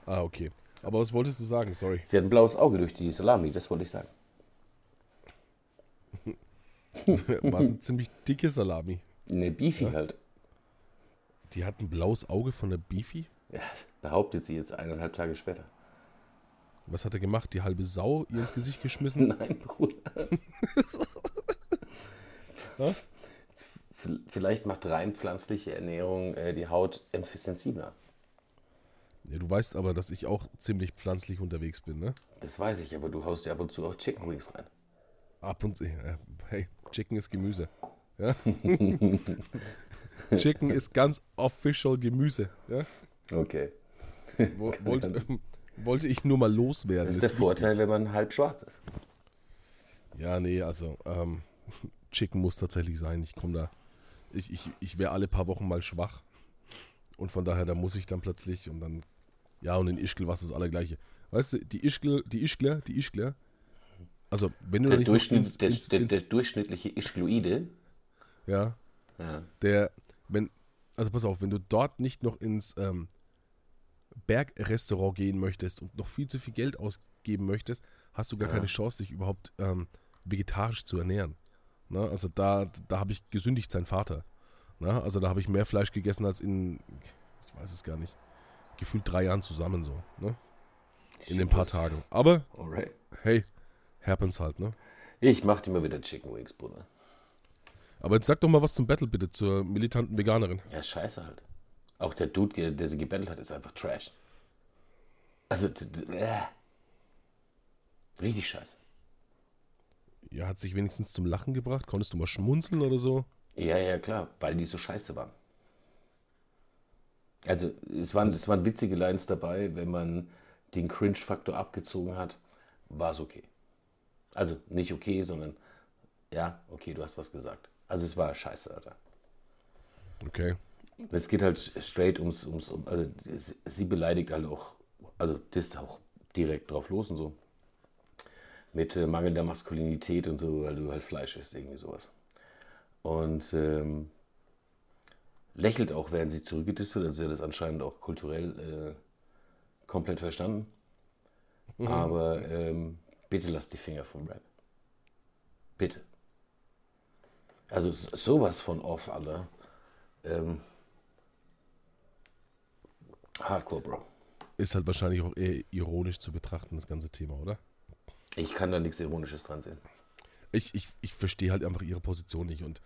Ah, okay. Aber was wolltest du sagen? Sorry. Sie hat ein blaues Auge durch die Salami, das wollte ich sagen. War es eine ziemlich dicke Salami. Eine Beefy halt. Die hat ein blaues Auge von der Beefy. Ja, behauptet sie jetzt eineinhalb Tage später. Was hat er gemacht? Die halbe Sau ihr ins Gesicht geschmissen? Nein, Bruder. Ja? Vielleicht macht rein pflanzliche Ernährung äh, die Haut sensibler. Ja, du weißt aber, dass ich auch ziemlich pflanzlich unterwegs bin, ne? Das weiß ich, aber du haust ja ab und zu auch Chicken Wings rein. Ab und zu. Äh, hey, Chicken ist Gemüse. Ja? Chicken ist ganz official Gemüse. Ja? Okay. Wo, wollte, wollte ich nur mal loswerden. Das ist der Ist Vorteil, wenn man halb schwarz ist. wichtig. Ja, nee, also ähm, Chicken muss tatsächlich sein. Ich komme da Ich, ich, ich wäre alle paar Wochen mal schwach. Und von daher, da muss ich dann plötzlich und dann, ja, und in Ischgl war es das Allergleiche. Weißt du, die Ischgl, die Ischgler, die Ischgler, also wenn du Der, nicht Durchschnitt, ins, der, ins, der, ins, der durchschnittliche Ischgloide. ja, Ja. der, wenn, also pass auf, wenn du dort nicht noch ins ähm, Bergrestaurant gehen möchtest und noch viel zu viel Geld ausgeben möchtest, hast du gar Ja. keine Chance, dich überhaupt ähm, vegetarisch zu ernähren. Ne? Also da, da habe ich gesündigt sein Vater. Ne? Also da habe ich mehr Fleisch gegessen als in, ich weiß es gar nicht, gefühlt drei Jahren zusammen so. Ne? In den paar Tagen. Aber Alright. hey, happens halt, ne? Ich mach dir mal wieder Chicken Wings, Bruder. Aber jetzt sag doch mal was zum Battle bitte zur militanten Veganerin. Ja, scheiße halt. Auch der Dude, der sie gebettelt hat, ist einfach Trash. Also, äh. richtig scheiße. Ja, hat sich wenigstens zum Lachen gebracht? Konntest du mal schmunzeln oder so? Ja, ja, klar, weil die so scheiße waren. Also, es waren, es waren witzige Lines dabei, wenn man den Cringe-Faktor abgezogen hat, war es okay. Also, nicht okay, sondern, ja, okay, du hast was gesagt. Also, es war scheiße, Alter. Okay. Es geht halt straight ums, ums um, also sie- beleidigt halt auch, also disst auch direkt drauf los und so. Mit äh, mangelnder Maskulinität und so, weil du halt Fleisch isst, irgendwie sowas. Und ähm, lächelt auch, während sie zurückgedisst wird, also sie hat das anscheinend auch kulturell äh, komplett verstanden. Aber ähm, bitte lass die Finger vom Rap. Bitte. Also sowas von off, Alter. Ähm, Hardcore, Bro. Ist halt wahrscheinlich auch eher ironisch zu betrachten, das ganze Thema, oder? Ich kann da nichts Ironisches dran sehen. Ich, ich, ich verstehe halt einfach ihre Position nicht. Und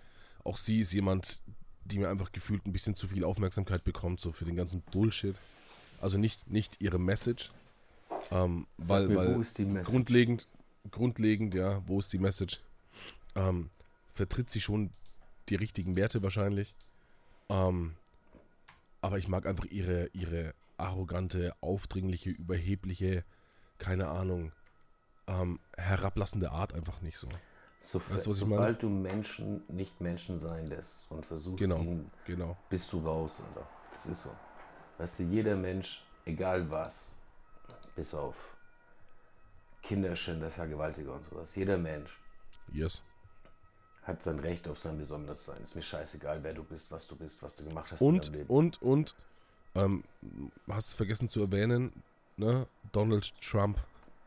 auch sie ist jemand, die mir einfach gefühlt ein bisschen zu viel Aufmerksamkeit bekommt, so für den ganzen Bullshit. Also nicht, nicht ihre Message. Ähm, weil, mir, weil wo ist die Message? grundlegend, grundlegend, ja, wo ist die Message? Ähm, vertritt sie schon die richtigen Werte wahrscheinlich. Ähm, aber ich mag einfach ihre, ihre arrogante, aufdringliche, überhebliche, keine Ahnung, ähm, herablassende Art einfach nicht so. So, Weißt was ich sobald du Menschen nicht Menschen sein lässt und versuchst, Genau. ihn, Genau. bist du raus, Alter. Das ist so. Weißt du, jeder Mensch, egal was, bis auf Kinderschänder, Vergewaltiger und sowas, jeder Mensch Yes. Hat sein Recht auf sein Besonderssein. Ist mir scheißegal, wer du bist, was du bist, was du gemacht hast Und, in deinem Leben. und, und, ähm, hast vergessen zu erwähnen, ne? Donald Trump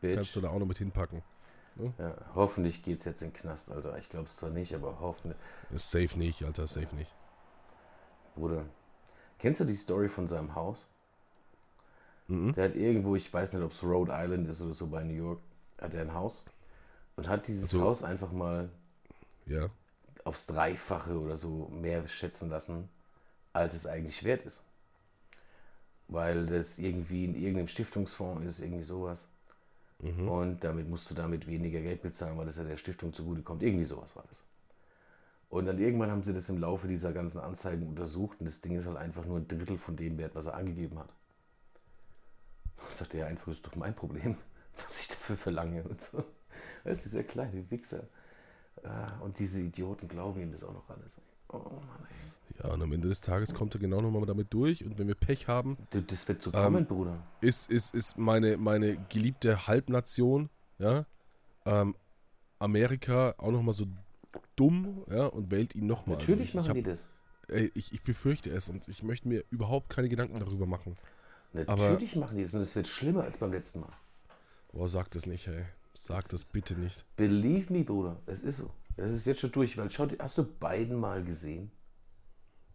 kannst Bitch. du da auch noch mit hinpacken. Ja, hoffentlich geht's jetzt in den Knast, Alter. Ich glaube es zwar nicht, aber hoffentlich. Ist safe nicht, Alter, safe nicht. Bruder, kennst du die Story von seinem Haus? Mhm. Der hat irgendwo, ich weiß nicht, ob es Rhode Island ist oder so bei New York, hat er ein Haus und hat dieses Also- Haus einfach mal Ja. aufs Dreifache oder so mehr schätzen lassen, als es eigentlich wert ist. Weil das irgendwie in irgendeinem Stiftungsfonds ist, irgendwie sowas. Mhm. Und damit musst du damit weniger Geld bezahlen, weil das ja der Stiftung zugutekommt. Irgendwie sowas war das. Und dann irgendwann haben sie das im Laufe dieser ganzen Anzeigen untersucht und das Ding ist halt einfach nur ein Drittel von dem Wert, was er angegeben hat. Da sagt er ja einfach, ist doch mein Problem, was ich dafür verlange und so. Das ist dieser kleine Wichser. Ah, Und diese Idioten glauben ihm das auch noch alles. Oh Mann, ey. Ja, und am Ende des Tages kommt er genau nochmal damit durch. Und wenn wir Pech haben, das wird so Ähm, kommen, Bruder. ist, ist, ist meine, meine geliebte Halbnation, ja, ähm, Amerika auch nochmal so dumm, ja, und wählt ihn nochmal. Natürlich ich, machen ich hab, die das. ey, ich, ich befürchte es und ich möchte mir überhaupt keine Gedanken darüber machen. Natürlich machen die das und es wird schlimmer als beim letzten Mal. Boah, sag das nicht, ey. Sag das bitte nicht. Believe me, Bruder, es ist so. Es ist jetzt schon durch, weil schau, hast du beiden mal gesehen?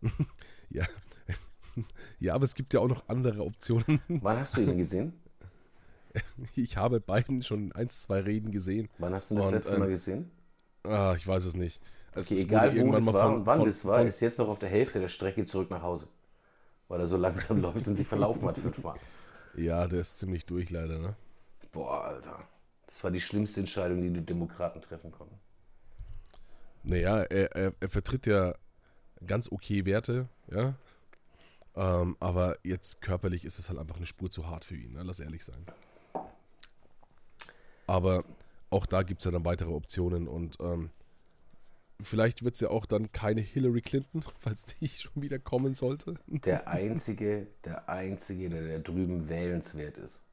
Ja. ja, aber es gibt ja auch noch andere Optionen. Wann hast du ihn gesehen? Ich habe beiden schon ein, zwei Reden gesehen. Wann hast du ihn das Und, letzte ähm, Mal gesehen? Ah, ich weiß es nicht. Es, Okay, es egal wo das war von- und wann von- das war, von- ist jetzt noch auf der Hälfte der Strecke zurück nach Hause. Weil er so langsam läuft und sich verlaufen hat fünfmal. Ja, der ist ziemlich durch leider, ne? Boah, Alter. Das war die schlimmste Entscheidung, die die Demokraten treffen konnten. Naja, er, er, er vertritt ja ganz okay Werte, ja. Ähm, aber jetzt körperlich ist es halt einfach eine Spur zu hart für ihn, ne? lass ehrlich sein. Aber auch da gibt es ja dann weitere Optionen und ähm, vielleicht wird es ja auch dann keine Hillary Clinton, falls die schon wieder kommen sollte. Der einzige, der einzige, der da drüben wählenswert ist,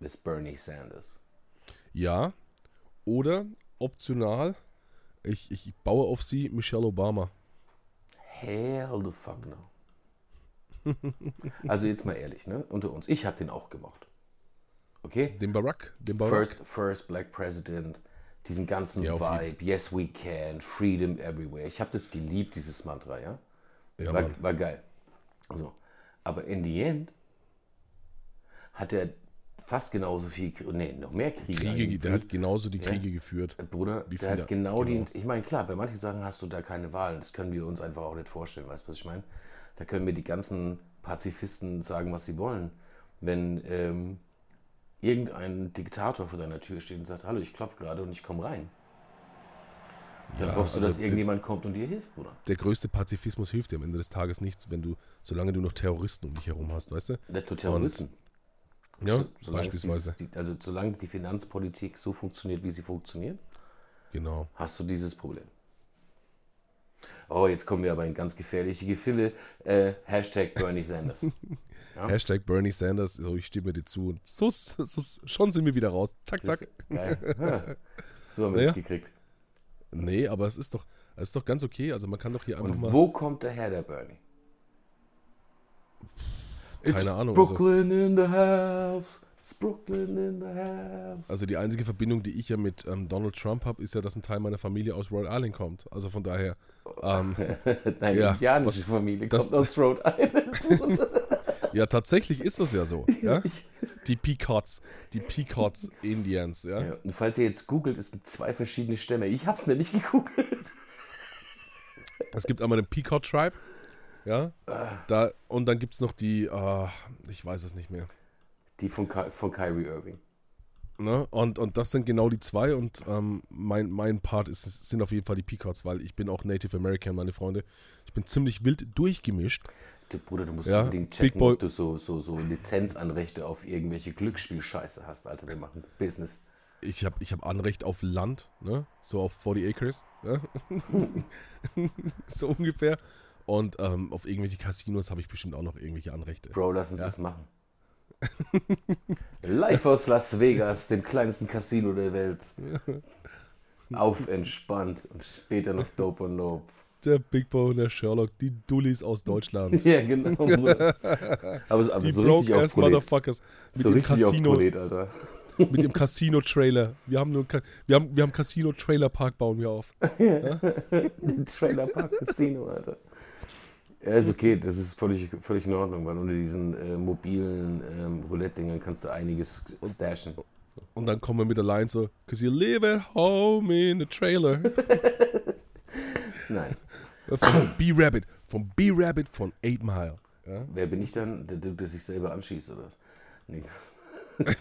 ist Bernie Sanders. Ja. Oder optional, ich, ich baue auf sie Michelle Obama. Hell the fuck no. also jetzt mal ehrlich, ne? Unter uns. Ich habe den auch gemacht. Okay? Den Barack. Den Barack. First, first Black President, diesen ganzen Ja, Vibe, yes we can, freedom everywhere. Ich habe das geliebt, dieses Mantra, ja? Ja, war, war geil. So. Aber in the end hat er fast genauso viel, nee, noch mehr Kriege. Kriege, der hat genauso die Ja. Kriege geführt. Bruder, Wie der hat genau, genau. die. Ich meine, klar, bei manchen Sachen hast du da keine Wahlen. Das können wir uns einfach auch nicht vorstellen. Weißt du, was ich meine? Da können mir die ganzen Pazifisten sagen, was sie wollen. Wenn ähm, irgendein Diktator vor deiner Tür steht und sagt: Hallo, ich klopfe gerade und ich komme rein. Dann Ja, brauchst du, also dass der- irgendjemand kommt und dir hilft, Bruder. Der größte Pazifismus hilft dir am Ende des Tages nichts, wenn du, solange du noch Terroristen um dich herum hast, weißt du? Nicht nur Terroristen. Ja, So- beispielsweise. Dieses, die, also solange die Finanzpolitik so funktioniert, wie sie funktioniert, Genau. hast du dieses Problem. Oh, jetzt kommen wir aber in ganz gefährliche Gefälle. Äh, Hashtag Bernie Sanders. Ja. Hashtag Bernie Sanders, so ich stimme dir zu. Und so, so, so, schon sind wir wieder raus. Zack, zack. Geil. Ja. So haben wir Ja. es gekriegt. Nee, aber es ist doch, es ist doch ganz okay. Also man kann doch hier einfach Und mal. wo kommt der her, der Bernie? Keine Ahnung, also- Brooklyn in the house. It's Brooklyn in the house. Also die einzige Verbindung, die ich ja mit ähm, Donald Trump habe, ist ja, dass ein Teil meiner Familie aus Rhode Island kommt. Also von daher. Ähm, Deine Ja, indianische was- Familie das- kommt aus Rhode Island. ja, tatsächlich ist das ja so. Ja? Die Pequots, die Pequots Indians, ja. Ja, und falls ihr jetzt googelt, es gibt zwei verschiedene Stämme. Ich hab's nämlich gegoogelt. Es gibt einmal den Pequot Tribe, ja. Da, und dann gibt es noch die, ah, ich weiß es nicht mehr. Die von, Ky von Kyrie Irving. Ne? Und, und das sind genau die zwei und ähm, mein, mein Part ist, sind auf jeden Fall die Pequots, weil ich bin auch Native American, meine Freunde. Ich bin ziemlich wild durchgemischt. Du, Bruder, du musst Ja, unbedingt checken, ob du so, so, so Lizenzanrechte auf irgendwelche Glücksspielscheiße hast, Alter. Wir machen Business. Ich habe ich hab Anrecht auf Land, ne? so auf 40 Acres, ne? so ungefähr. Und ähm, auf irgendwelche Casinos habe ich bestimmt auch noch irgendwelche Anrechte. Bro, lass uns Ja. das machen. Live aus Las Vegas, dem kleinsten Casino der Welt. Auf entspannt und später noch Dope und Lob. Der Big Boy und der Sherlock, die Dullis aus Deutschland. Ja, genau. Bruder. Aber so, aber Die so broke-ass Prolet. Motherfuckers. Mit So dem Casino, Prolet, Alter. mit dem Casino-Trailer. Wir haben nur, wir haben, wir haben Casino-Trailer-Park bauen wir auf. Trailer Park Casino, Alter. Ja, ist okay, das ist völlig, völlig in Ordnung, weil unter diesen äh, mobilen ähm, Roulette-Dingern kannst du einiges stashen. Und dann kommen wir mit der Line so, cause you live at home in the trailer. Nein. Von B-Rabbit, von B-Rabbit von 8 Mile. Ja? Wer bin ich dann, der, der, der sich selber anschießt, oder? Nee.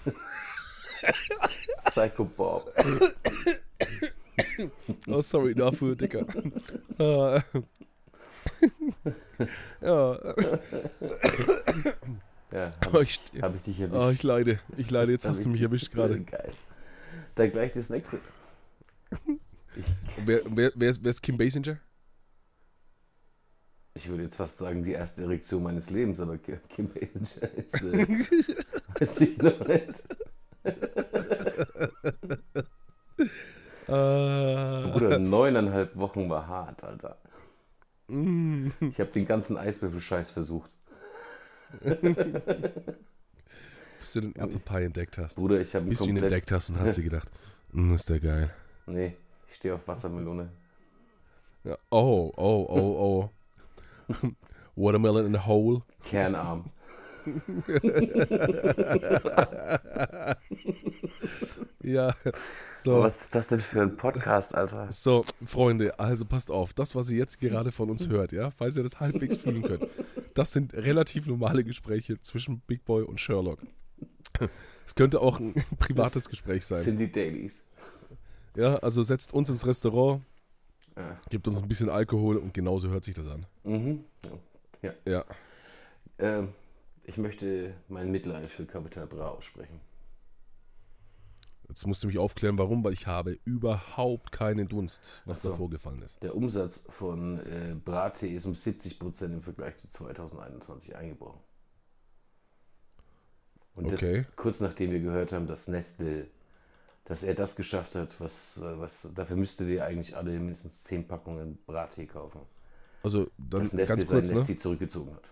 Psycho Bob. Oh, sorry dafür, Dicker. Ja, Ja, oh, habe ich, hab ich dich erwischt. oh, ich leide. Ich leide, jetzt hast du mich erwischt gerade. Geil. Dann gleich das nächste. Wer, wer, wer, ist, wer ist Kim Basinger? Ich würde jetzt fast sagen, die erste Erektion meines Lebens, aber Ki- Kim Basinger ist, äh, weiß ich noch nicht. Äh, Bruder, neuneinhalb Wochen war hart, Alter. Mm, Ich habe den ganzen Eiswürfel-Scheiß versucht. bis du den Apple Pie entdeckt hast. Bruder, ich habe Bis du ihn entdeckt hast und hast dir gedacht, mm, ist der geil. Nee, ich stehe auf Wassermelone. Ja. Oh, oh, oh, oh. Watermelon in a hole. Kernarm. Ja, Aber so. Was ist das denn für ein Podcast, Alter? So, Freunde, also passt auf, das, was ihr jetzt gerade von uns hört, ja, falls ihr das halbwegs fühlen könnt, das sind relativ normale Gespräche zwischen Big Boy und Sherlock. Es könnte auch ein privates Gespräch Das sein. sind die Dailies. Ja, also setzt uns ins Restaurant, Ja. gebt uns ein bisschen Alkohol und genauso hört sich das an. Mhm. Ja. Ähm, ich möchte mein Mitleid für Capital Bra aussprechen. Jetzt musst du mich aufklären, warum, weil ich habe überhaupt keinen Dunst, was so. da vorgefallen ist. Der Umsatz von äh, Brattee ist um 70 Prozent im Vergleich zu 2021 eingebrochen. Und Okay. das, kurz nachdem wir gehört haben, dass Nestle, dass er das geschafft hat, was, was dafür müsstet ihr eigentlich alle mindestens 10 Packungen Brattee kaufen. Also dann dass Nestle ganz kurz, ne? Nesti zurückgezogen hat.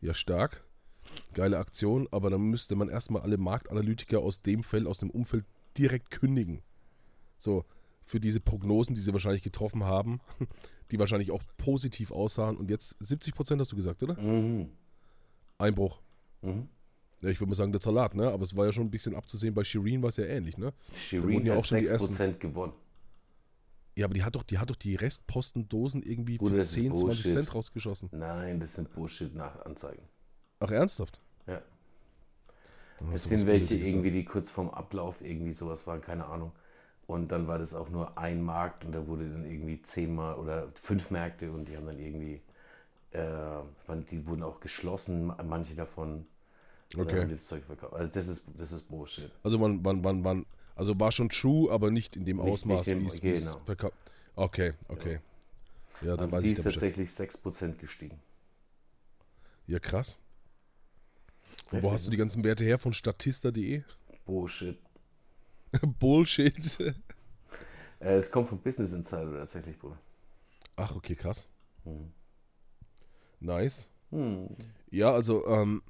Ja, stark. Geile Aktion, aber dann müsste man erstmal alle Marktanalytiker aus dem Feld, aus dem Umfeld direkt kündigen. So, für diese Prognosen, die sie wahrscheinlich getroffen haben, die wahrscheinlich auch positiv aussahen. Und jetzt 70 Prozent hast du gesagt, oder? Mhm. Einbruch. Mhm. Ja, ich würde mal sagen, der Salat, ne? Aber es war ja schon ein bisschen abzusehen, bei Shireen war es ja ähnlich, ne? Shirin ja hat auch schon die 6% gewonnen. Ja, aber die hat doch, die hat doch die Restpostendosen irgendwie Bruder, für das ist 10, 20 Bullshit. Cent rausgeschossen. Nein, das sind Bullshit-Anzeigen. Ach, ernsthaft? Ja. Es sind welche irgendwie, die kurz vorm Ablauf irgendwie sowas waren, keine Ahnung. Und dann war das auch nur ein Markt und da wurde dann irgendwie zehnmal oder fünf Märkte und die haben dann irgendwie, äh, die wurden auch geschlossen, ma- manche davon. da. Oder Okay. haben das Zeug verkauft. Also das ist, das ist Bullshit. Also man, man, man, man, also war schon true, aber nicht in dem Nicht- Ausmaß, wie es genau. verkauft. Okay, okay. Ja, dann Also weiß die ich ist da Bescheid. tatsächlich 6% gestiegen. Ja, krass. Heftig, wo hast du ne? die ganzen Werte her? Von statista.de? Bullshit. Bullshit. Äh, es kommt vom Business Insider tatsächlich, Bruder. Ach, okay, krass. Hm. Nice. Hm. Ja, also, ähm,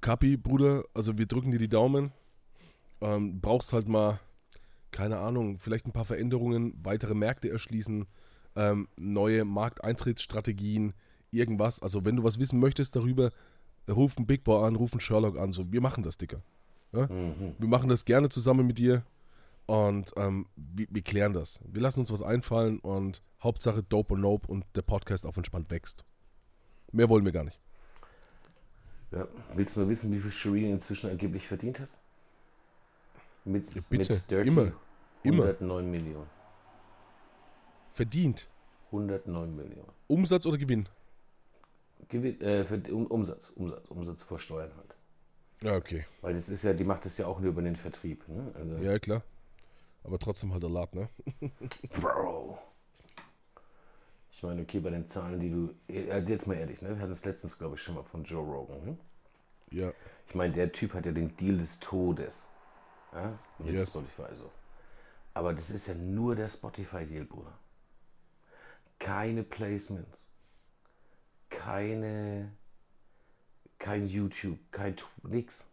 Kapi, Bruder, also wir drücken dir die Daumen. Ähm, brauchst halt mal, keine Ahnung, vielleicht ein paar Veränderungen, weitere Märkte erschließen, ähm, neue Markteintrittsstrategien, irgendwas. Also wenn du was wissen möchtest darüber, ruf einen Big Boy an, ruf einen Sherlock an. So, wir machen das, Dicker. Mhm. Wir machen das gerne zusammen mit dir und ähm, wir, wir klären das. Wir lassen uns was einfallen und Hauptsache Dope und Nope und der Podcast auf entspannt wächst. Mehr wollen wir gar nicht. Ja. Willst du mal wissen, wie viel Shirin inzwischen angeblich verdient hat? Mit, Ja, bitte. mit Dirty Immer. Immer. 109 Millionen. Verdient. 109 Millionen. Umsatz oder Gewinn? Gewinn, äh, für, um, Umsatz, Umsatz, Umsatz vor Steuern halt. Ja, okay. Weil das ist ja, die macht das ja auch nur über den Vertrieb. Ne? Also, Ja, klar. Aber trotzdem halt der ne? Bro. Ich meine, okay, bei den Zahlen, die du. Also jetzt mal ehrlich, ne? Wir hatten es letztens, glaube ich, schon mal von Joe Rogan. Ne? Ja. Ich meine, der Typ hat ja den Deal des Todes. Ja? Mit Yes. Spotify so. Aber das ist ja nur der Spotify-Deal, Bruder. Keine Placements. Keine. Kein YouTube, kein nix.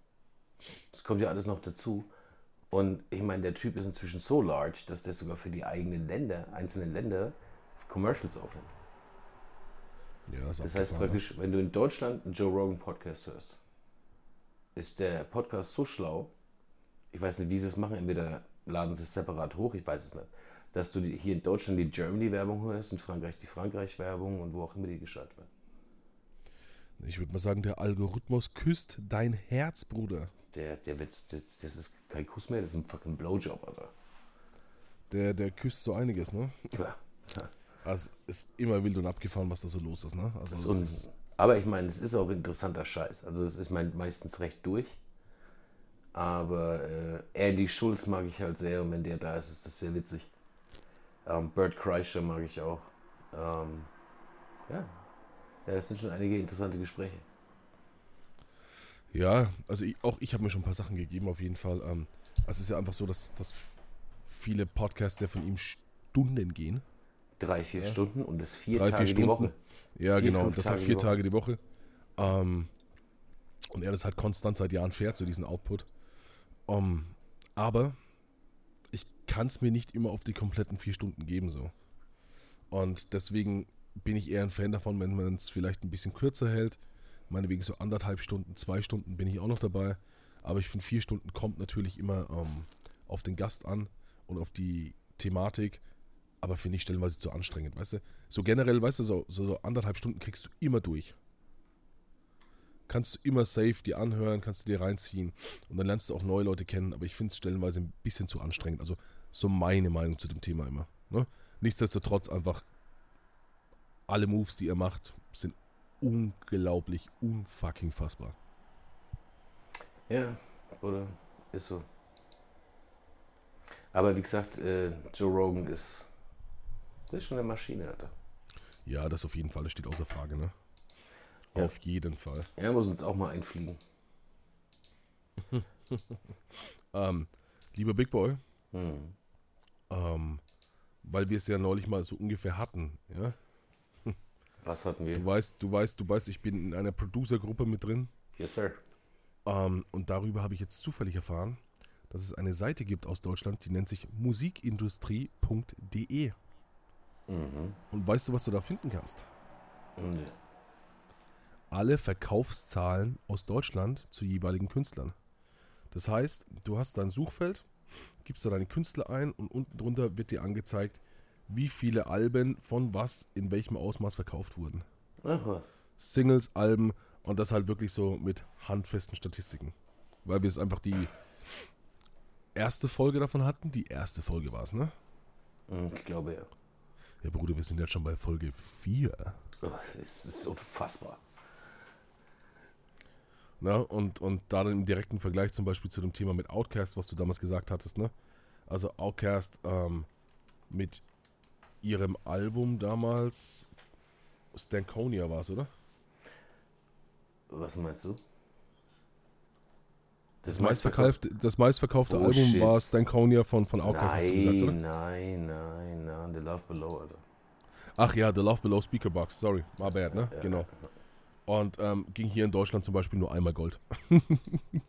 Das kommt ja alles noch dazu. Und ich meine, der Typ ist inzwischen so large, dass der sogar für die eigenen Länder, einzelnen Länder, Commercials aufnimmt. Ja, ist Das heißt praktisch, wenn du in Deutschland einen Joe Rogan Podcast hörst, ist der Podcast so schlau, ich weiß nicht, wie sie es machen, entweder laden sie es separat hoch, ich weiß es nicht, dass du hier in Deutschland die Germany-Werbung hörst, in Frankreich die Frankreich-Werbung und wo auch immer die geschaltet wird. Ich würde mal sagen, der Algorithmus küsst dein Herz, Bruder. Der, der wird, das, das ist kein Kuss mehr, das ist ein fucking Blowjob, Alter. Der, der küsst so einiges, ne? Klar. Also ist immer wild und abgefahren, was da so los ist, ne? Also das Und, ist, aber ich meine, es ist auch interessanter Scheiß. Also es ist mein, meistens recht durch. Aber äh, Andy Schulz mag ich halt sehr und wenn der da ist, ist das sehr witzig. Ähm, Bert Kreischer mag ich auch. Ähm, ja. Ja, es sind schon einige interessante Gespräche. Ja, also ich, auch ich habe mir schon ein paar Sachen gegeben, auf jeden Fall. Ähm, also es ist ja einfach so, dass, dass viele Podcasts ja von ihm Stunden gehen. Drei, vier Ja. Stunden und das vier Drei, Tage vier die Stunden. Woche. Ja, Vier, genau. das die vier Woche. Tage die Woche. Ähm, und er das halt konstant seit Jahren fährt, so diesen Output. Um, aber ich kann es mir nicht immer auf die kompletten vier Stunden geben, so. Und deswegen bin ich eher ein Fan davon, wenn man es vielleicht ein bisschen kürzer hält. Meinetwegen so anderthalb Stunden, zwei Stunden bin ich auch noch dabei. Aber ich finde, vier Stunden kommt natürlich immer ähm, auf den Gast an und auf die Thematik. Aber finde ich stellenweise zu anstrengend, weißt du? So generell, weißt du, so, so, so anderthalb Stunden kriegst du immer durch. Kannst du immer safe dir anhören, kannst du dir reinziehen und dann lernst du auch neue Leute kennen, aber ich finde es stellenweise ein bisschen zu anstrengend. Also so meine Meinung zu dem Thema immer. Ne? Nichtsdestotrotz einfach alle Moves, die er macht, sind unglaublich, unfucking fassbar. Ja, oder? ist so. Aber wie gesagt, äh, Joe Rogan ist, ist schon eine Maschine, Alter. Ja, das auf jeden Fall, das steht außer Frage, ne? Ja. Auf jeden Fall. Er muss uns auch mal einfliegen. Ähm, lieber Big Boy, Hm. ähm, weil wir es ja neulich mal so ungefähr hatten, ja? Was hatten wir? Du weißt, du weißt, du weißt, ich bin in einer Producer-Gruppe mit drin. Yes, sir. Ähm, und darüber habe ich jetzt zufällig erfahren, dass es eine Seite gibt aus Deutschland, die nennt sich musikindustrie.de. Mhm. Und weißt du, was du da finden kannst? Nee. Alle Verkaufszahlen aus Deutschland zu jeweiligen Künstlern. Das heißt, du hast dein Suchfeld, gibst da deine Künstler ein und unten drunter wird dir angezeigt, wie viele Alben von was in welchem Ausmaß verkauft wurden. Ach was. Singles, Alben und das halt wirklich so mit handfesten Statistiken. Weil wir es einfach die erste Folge davon hatten. Die erste Folge war es, ne? Hm, Ich glaube ja. Ja, Bruder, wir sind jetzt schon bei Folge 4. Oh, Es ist unfassbar. Ne? Und, und da dann im direkten Vergleich zum Beispiel zu dem Thema mit Outcast, was du damals gesagt hattest, ne? Also Outcast ähm, mit ihrem Album damals, Stankonia war es, oder? Was meinst du? Das meistverkaufte, das meistverkaufte Oh, Album shit. war Stankonia von, von Outcast, hast du gesagt, oder? Nein, nein, nein, The Love Below, Alter. Ach ja, The Love Below Speaker Box, sorry, my bad, ne? Ja. Genau. Und ähm, ging hier in Deutschland zum Beispiel nur einmal Gold.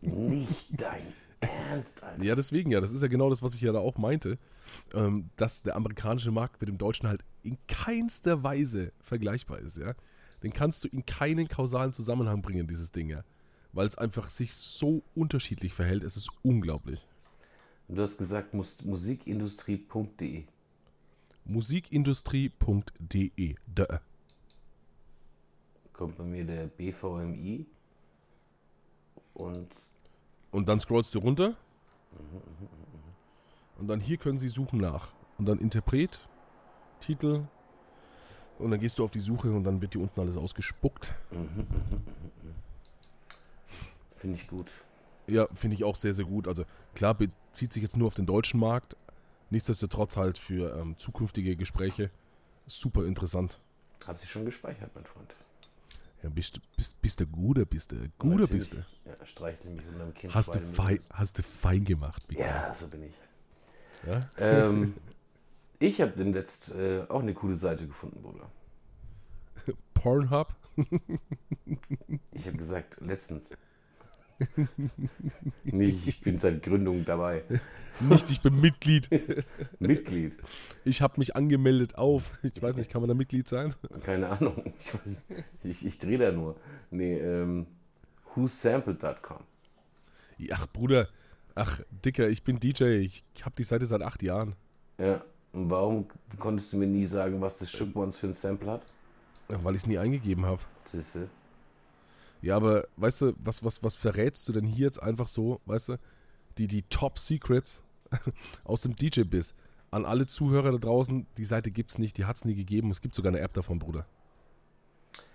Nicht dein Ernst, Alter. Ja, deswegen ja, das ist ja genau das, was ich ja da auch meinte, ähm, dass der amerikanische Markt mit dem deutschen halt in keinster Weise vergleichbar ist, ja. Den kannst du in keinen kausalen Zusammenhang bringen, dieses Ding, ja. Weil es einfach sich so unterschiedlich verhält, es ist unglaublich. Du hast gesagt, mus musikindustrie.de. Musikindustrie.de. Da. Kommt bei mir der BVMI. Und Und dann scrollst du runter. Und dann hier können sie suchen nach. Und dann Interpret, Titel. Und dann gehst du auf die Suche und dann wird dir unten alles ausgespuckt. finde ich gut. Ja, finde ich auch sehr, sehr gut. Also klar, bezieht sich jetzt nur auf den deutschen Markt. Nichtsdestotrotz halt für ähm, zukünftige Gespräche super interessant. Hab sie schon gespeichert, mein Freund. Ja, bist, bist, bist du guter, bist du guter, bist du. Ja, streichle mich unterm Kind. Hast du, fein, hast du fein gemacht, Big Ja, so bin ich. Ja? Ähm, ich habe dem letzt äh, auch eine coole Seite gefunden, Bruder. Pornhub? Ich habe gesagt, letztens. Nicht, ich bin seit Gründung dabei. Nicht, ich bin Mitglied. Mitglied. Ich habe mich angemeldet auf. Ich weiß nicht, kann man da Mitglied sein? Keine Ahnung. Ich, weiß, ich, ich drehe da nur. Nee, ähm, whosampled.com. Ach, Bruder. Ach, Dicker, ich bin DJ. Ich habe die Seite seit acht Jahren. Ja. Und warum konntest du mir nie sagen, was das Shook Ones für ein Sample hat? Ja, Weil ich es nie eingegeben habe. Siehste? Ja, aber weißt du, was, was, was verrätst du denn hier jetzt einfach so, weißt du, die, die Top Secrets aus dem DJ-Biss an alle Zuhörer da draußen, die Seite gibt's nicht, die hat's nie gegeben, es gibt sogar eine App davon, Bruder.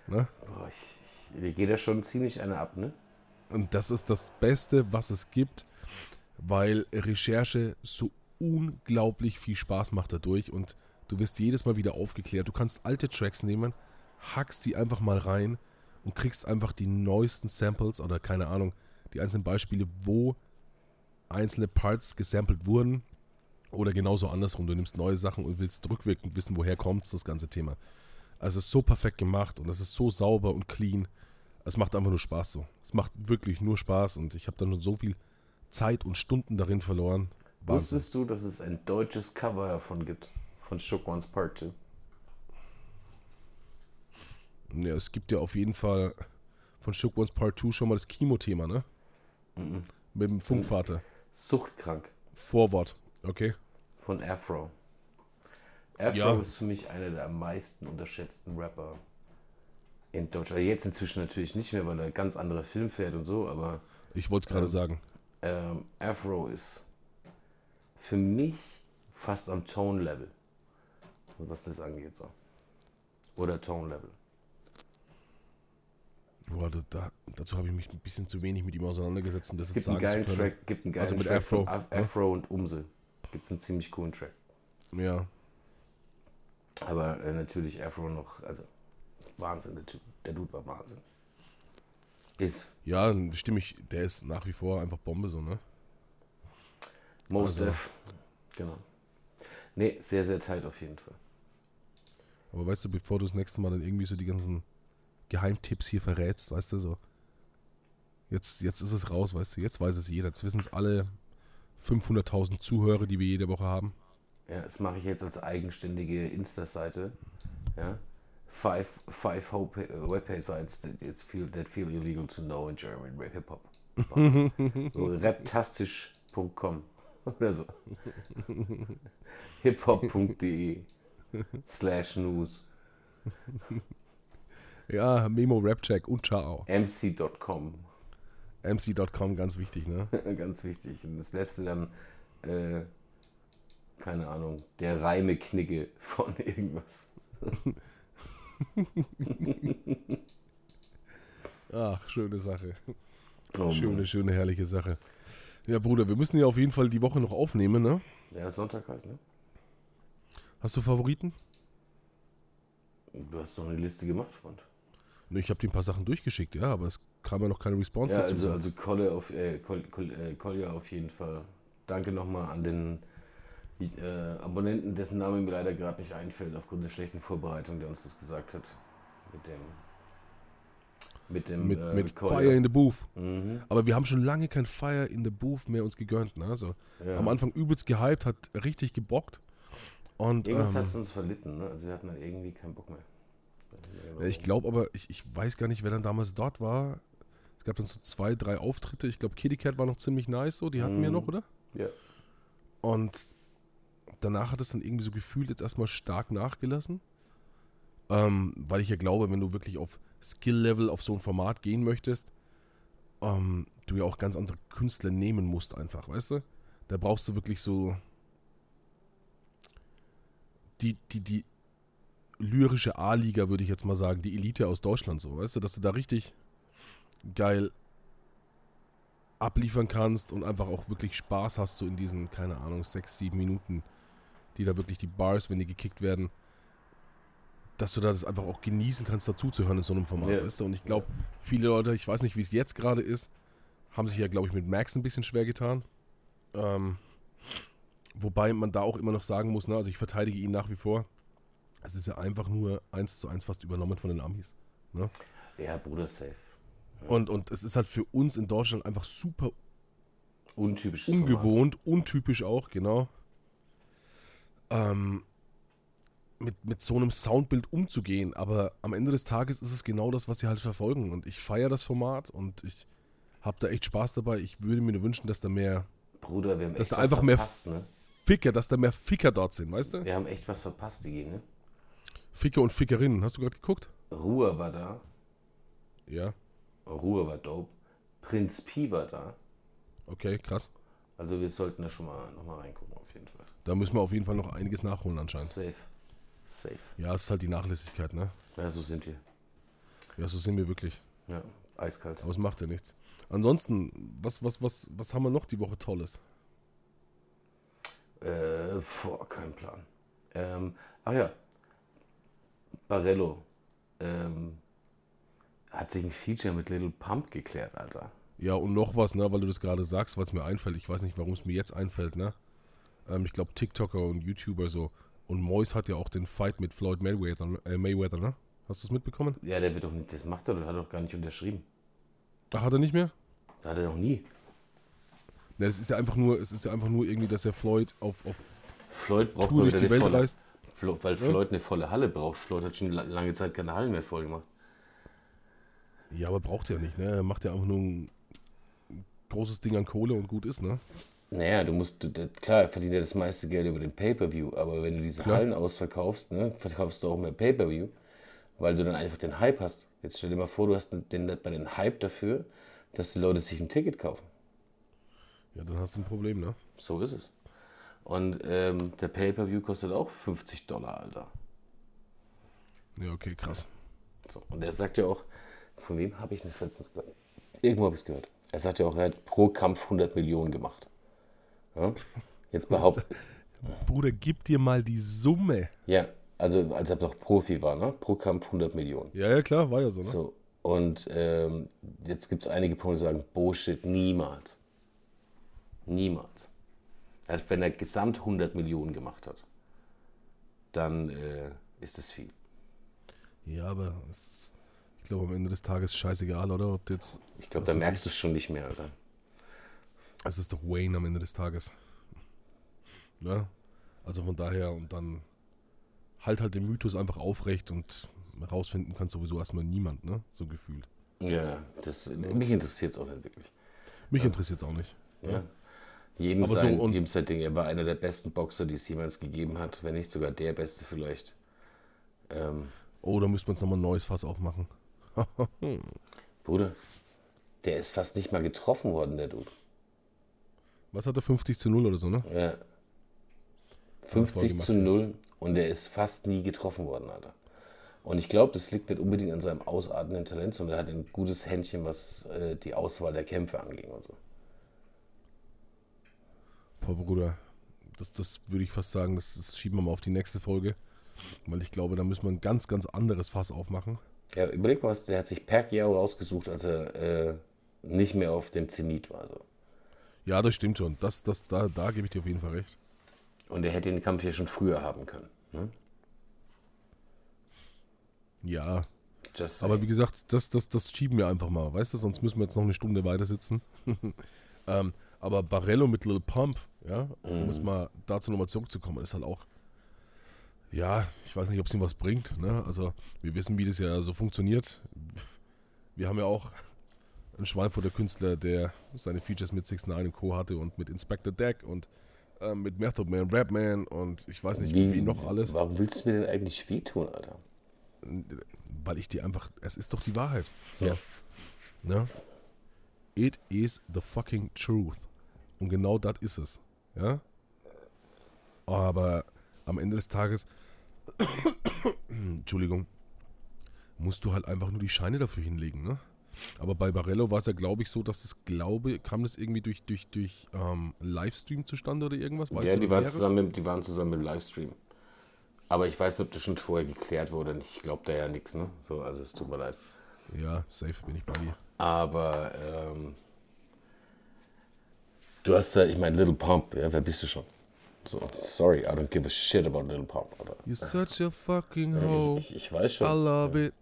Ne? Boah, ich, mir geht da schon ziemlich einer ab, ne? Und das ist das Beste, was es gibt, weil Recherche so unglaublich viel Spaß macht dadurch und du wirst jedes Mal wieder aufgeklärt. Du kannst alte Tracks nehmen, hackst die einfach mal rein und kriegst einfach die neuesten Samples oder keine Ahnung, die einzelnen Beispiele, wo einzelne Parts gesampelt wurden oder genauso andersrum. Du nimmst neue Sachen und willst rückwirkend wissen, woher kommt das ganze Thema. Also es ist so perfekt gemacht und es ist so sauber und clean. Es macht einfach nur Spaß so. Es macht wirklich nur Spaß und ich habe dann schon so viel Zeit und Stunden darin verloren. Wahnsinn. Wusstest du, dass es ein deutsches Cover davon gibt? Von Shook Ones Part 2? Ja, es gibt ja auf jeden Fall von Shook Ones Part 2 schon mal das Chemo-Thema, ne? Mit dem Funkvater. Suchtkrank. Vorwort, okay? Von Afro. Afro Ja. ist für mich einer der am meisten unterschätzten Rapper in Deutschland. Also Jetzt inzwischen natürlich nicht mehr, weil er ganz andere Film fährt und so, aber Ich wollte gerade Ähm. sagen. ähm, Afro ist für mich fast am Tone-Level, was das angeht. So. Oder Tone-Level. Boah, da, da, dazu habe ich mich ein bisschen zu wenig mit ihm auseinandergesetzt, um das Es jetzt gibt einen sagen zu geilen können. Track, gibt einen geilen Also mit Track Afro, ne? Afro und Umse. Gibt es einen ziemlich coolen Track. Ja, Aber äh, natürlich Afro noch, also Wahnsinn, der Typ. Der Dude war Wahnsinn. Ist ja, stimme ich, der ist nach wie vor einfach Bombe so, ne? Most Also- Def. Genau. Nee, sehr, sehr tight auf jeden Fall. Aber weißt du, bevor du das nächste Mal dann irgendwie so die ganzen Geheimtipps hier verrätst, weißt du, so. Jetzt, jetzt ist es raus, weißt du, jetzt weiß es jeder. Jetzt wissen es alle 500.000 Zuhörer, die wir jede Woche haben. Ja, das mache ich jetzt als eigenständige Insta-Seite. Ja. Five, five hope, uh, webpage-sites that, it's feel, that feel illegal to know in German rap hip-hop. so, raptastisch.com oder so. hiphop.de slash news Ja, Memo, Rapcheck und ciao. mc.com MC.com, ganz wichtig, ne? Ganz wichtig. Und das letzte dann, äh, keine Ahnung, der Reime-Knigge von irgendwas. Ach, schöne Sache. Oh schöne, schöne, herrliche Sache. Ja, Bruder, wir müssen ja auf jeden Fall die Woche noch aufnehmen, ne? Ja, Sonntag halt, ne? Hast du Favoriten? Du hast doch eine Liste gemacht, Freund. Ich habe dir ein paar Sachen durchgeschickt, ja, aber es kam ja noch keine Response Ja, dazu. also, also Kolle auf, äh, Kol, Kol, äh, Kolja auf jeden Fall. Danke nochmal an den äh, Abonnenten, dessen Name mir leider gerade nicht einfällt, aufgrund der schlechten Vorbereitung, der uns das gesagt hat. Mit dem. Mit dem. mit äh, mit. Fire in the Booth. Mhm. Aber wir haben schon lange kein Fire in the Booth mehr uns gegönnt. Ne? Also, Ja. Am Anfang übelst gehypt, hat richtig gebockt. Und Irgendwas ähm, hat es uns verlitten, ne? Also wir hatten dann irgendwie keinen Bock mehr. Ich glaube aber, ich, ich weiß gar nicht, wer dann damals dort war. Es gab dann so zwei, drei Auftritte. Ich glaube, Kitty Cat war noch ziemlich nice, so. Die hatten wir Mhm. noch, oder? Ja. Und danach hat es dann irgendwie so gefühlt jetzt erstmal stark nachgelassen. Ähm, weil ich ja glaube, wenn du wirklich auf Skill-Level auf so ein Format gehen möchtest, ähm, du ja auch ganz andere Künstler nehmen musst, einfach, weißt du? Da brauchst du wirklich so die, die, die lyrische A-Liga, würde ich jetzt mal sagen, die Elite aus Deutschland, so, weißt du, dass du da richtig geil abliefern kannst und einfach auch wirklich Spaß hast, so in diesen, keine Ahnung, sechs, sieben Minuten, die da wirklich die Bars, wenn die gekickt werden, dass du da das einfach auch genießen kannst, dazuzuhören in so einem Format, Ja. weißt du? Und ich glaube, viele Leute, ich weiß nicht, wie es jetzt gerade ist, haben sich ja, glaube ich, mit Max ein bisschen schwer getan. Ähm, wobei man da auch immer noch sagen muss, ne, also ich verteidige ihn nach wie vor. Es ist ja einfach nur eins zu eins fast übernommen von den Amis. Ja, Bruder, safe. Und, und es ist halt für uns in Deutschland einfach super Untypisches Format. ungewohnt, untypisch auch, genau. Ähm, mit, mit so einem Soundbild umzugehen. Aber am Ende des Tages ist es genau das, was sie halt verfolgen. Und ich feiere das Format und ich habe da echt Spaß dabei. Ich würde mir nur wünschen, dass da mehr Bruder, wir haben Dass echt da was einfach mehr verpasst, ne? Ficker, dass da mehr Ficker dort sind, weißt du? Wir haben echt was verpasst, die ne? Ficker und Fickerinnen. Hast du gerade geguckt? Ruhe war da. Ja. Ruhe war dope. Prinz Pi war da. Okay, krass. Also wir sollten da schon mal nochmal reingucken, auf jeden Fall. Da müssen wir auf jeden Fall noch einiges nachholen anscheinend. Safe. Safe. Ja, es ist halt die Nachlässigkeit, ne? Ja, so sind wir. Ja, so sind wir wirklich. Ja, eiskalt. Aber es macht ja nichts. Ansonsten, was, was, was, was haben wir noch die Woche Tolles? Äh, boah, kein Plan. Ähm, ach ja. Barello. Ähm, hat sich ein Feature mit Little Pump geklärt, Alter. Ja, und noch was, ne, weil du das gerade sagst, was mir einfällt. Ich weiß nicht, warum es mir jetzt einfällt, ne? Ähm, ich glaube, TikToker und YouTuber so. Und Mois hat ja auch den Fight mit Floyd Mayweather, äh, Mayweather ne? Hast du es mitbekommen? Ja, der wird doch nicht, das macht er, das hat doch gar nicht unterschrieben. Ach, hat er nicht mehr? Das hat er noch nie. Ne, es ist ja einfach nur, es ist ja einfach nur irgendwie, dass er Floyd auf, auf Floyd braucht Tour durch die Welt volle, reist. Flo, weil Floyd eine volle Halle braucht. Floyd hat schon la- lange Zeit keine Hallen mehr voll gemacht. Ja, aber braucht er nicht, ne? Er macht ja einfach nur ein großes Ding an Kohle und gut ist, ne? Naja, du musst, du, klar, verdient er das meiste Geld über den Pay-Per-View, aber wenn du diese Klar. Hallen ausverkaufst, ne, verkaufst du auch mehr Pay-Per-View, weil du dann einfach den Hype hast. Jetzt stell dir mal vor, du hast den, den, den Hype dafür, dass die Leute sich ein Ticket kaufen. Ja, dann hast du ein Problem, ne? So ist es. Und ähm, der Pay-Per-View kostet auch 50 Dollar, Alter. Ja, okay, krass. So, und er sagt ja auch, Von wem habe ich das letztens gehört? Irgendwo habe ich es gehört. Er sagt ja auch, er hat pro Kampf 100 Millionen gemacht. Ja? Jetzt behauptet. Bruder, gib dir mal die Summe. ja, also als er noch Profi war, ne? Pro Kampf 100 Millionen. Ja, ja, klar, war ja so, ne? So. Und ähm, jetzt gibt es einige Punkte, die sagen, Bullshit, niemals. Niemals. Also wenn er gesamt 100 Millionen gemacht hat, dann äh, ist das viel. Ja, aber ist, ich glaube, am Ende des Tages scheißegal, oder? Ob jetzt. Ich glaube, da merkst du es schon nicht mehr, Alter. Es ist doch Wayne am Ende des Tages. Ja? Also von daher und dann halt halt den Mythos einfach aufrecht und rausfinden kann sowieso erstmal niemand, ne? So gefühlt. Ja, das, mich interessiert es auch nicht wirklich. Mich interessiert es auch nicht. Ja. Jedem, Aber so sein, und- jedem sein Ding. Er war einer der besten Boxer, die es jemals gegeben hat, wenn nicht sogar der beste vielleicht. Ähm, Oh, da müsste man jetzt nochmal ein neues Fass aufmachen. Bruder, der ist fast nicht mal getroffen worden, der Dude. Was hat er? 50 zu 0 oder so, ne? Ja. voll 50 gemacht, zu ja. 0 und der ist fast nie getroffen worden, Alter. Und ich glaube, das liegt nicht unbedingt an seinem ausartenden Talent, sondern er hat ein gutes Händchen, was äh, die Auswahl der Kämpfe anging und so. Boah, Bruder, das, das würde ich fast sagen, das, das schieben wir mal auf die nächste Folge. Weil ich glaube, da müssen wir ein ganz, ganz anderes Fass aufmachen. Ja, überleg mal, was, der hat sich Pacquiao rausgesucht, als er äh, nicht mehr auf dem Zenit war. So. Ja, das stimmt schon. Das, das, da, da gebe ich dir auf jeden Fall recht. Und er hätte den Kampf ja schon früher haben können. Ne? Ja, aber wie gesagt, das, das, das schieben wir einfach mal, weißt du? Sonst müssen wir jetzt noch eine Stunde weiter sitzen. ähm, aber Barello mit Lil Pump, ja, um es mal dazu nochmal zurückzukommen, ist halt auch, ja, ich weiß nicht, ob es ihm was bringt, ne? Also, wir wissen, wie das ja so funktioniert. Wir haben ja auch einen Schweinfurter Künstler, der seine Features mit 6 9 und Co. hatte und mit Inspector Deck und ähm, mit Method Man, Rapman und ich weiß nicht, wie, noch alles. Warum willst du mir denn eigentlich wehtun, Alter? Weil ich dir einfach, es ist doch die Wahrheit. So. Ja. Ne? It is the fucking truth. Und genau das ist es. Ja? Aber am Ende des Tages, Entschuldigung, musst du halt einfach nur die Scheine dafür hinlegen, ne? Aber bei Barello war es ja, glaube ich, so, dass das, glaube, kam das irgendwie durch, durch, durch ähm, Livestream zustande oder irgendwas? Weißt ja, du die waren, zusammen, mit- die waren zusammen im Livestream. Aber ich weiß nicht, ob das schon vorher geklärt wurde. Und ich glaube da ja nichts, ne? So, also es tut mir leid. Ja, safe bin ich bei dir. Aber ähm, du hast ja, ich meine, Little Pump, ja, wer bist du schon? So, sorry, I don't give a shit about Little Pump. Oder? You're such a fucking hoe. Ich, ich weiß I schon. love it.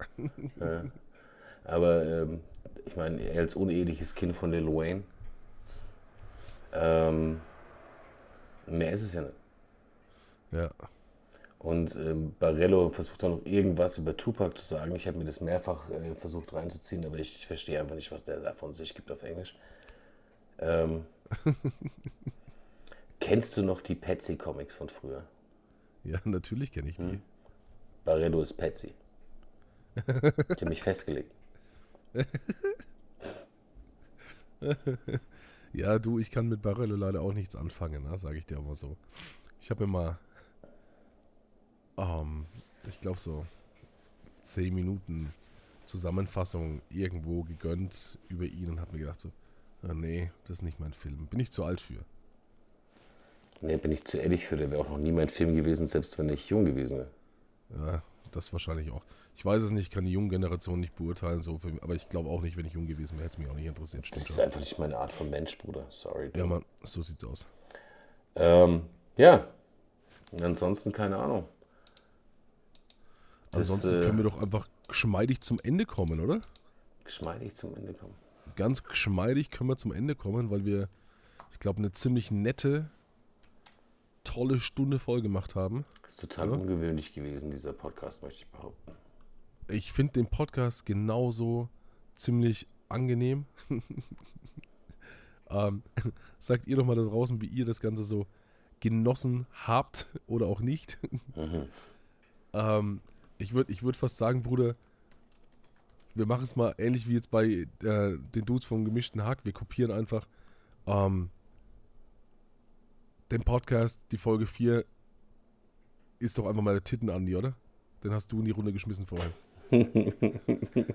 Aber ähm, ich meine, er als uneheliches Kind von Lil Wayne. Ähm, mehr ist es ja nicht. Ja. Und ähm, Barello versucht dann noch irgendwas über Tupac zu sagen. Ich habe mir das mehrfach äh, versucht reinzuziehen, aber ich verstehe einfach nicht, was der da von sich gibt auf Englisch. Ähm, kennst du noch die Patsy-Comics von früher? Ja, natürlich kenne ich die. Barello ist Patsy. Ich habe mich festgelegt. Ja, du, ich kann mit Barello leider auch nichts anfangen, ne? sage ich dir aber so. Ich habe immer, ähm, ich glaube so 10 Minuten Zusammenfassung irgendwo gegönnt über ihn und habe mir gedacht so, ah, nee, das ist nicht mein Film. Bin ich zu alt für. Ne, bin ich zu ehrlich für, der wäre auch noch nie mein Film gewesen, selbst wenn ich jung gewesen wäre. Ja, das wahrscheinlich auch. Ich weiß es nicht, kann die junge Generation nicht beurteilen, so für, aber ich glaube auch nicht, wenn ich jung gewesen wäre, hätte es mich auch nicht interessiert. Das Stimmt ist schon. einfach nicht meine Art von Mensch, Bruder. Sorry. Ja, Mann, so sieht's aus. Ähm, ja. Und ansonsten keine Ahnung. Das, Ansonsten äh, können wir doch einfach geschmeidig zum Ende kommen, oder? Geschmeidig zum Ende kommen. Ganz geschmeidig können wir zum Ende kommen, weil wir, ich glaube, eine ziemlich nette, tolle Stunde voll gemacht haben. Das ist total Ja. ungewöhnlich gewesen, dieser Podcast, möchte ich behaupten. Ich finde den Podcast genauso ziemlich angenehm. ähm, sagt ihr doch mal da draußen, wie ihr das Ganze so genossen habt oder auch nicht. Mhm. ähm, ich würde ich würd fast sagen, Bruder, wir machen es mal ähnlich wie jetzt bei äh, den Dudes vom gemischten Hack. Wir kopieren einfach ähm, den Podcast, die Folge 4 ist doch einfach mal der Titten Andi, oder? Den hast du in die Runde geschmissen vorhin.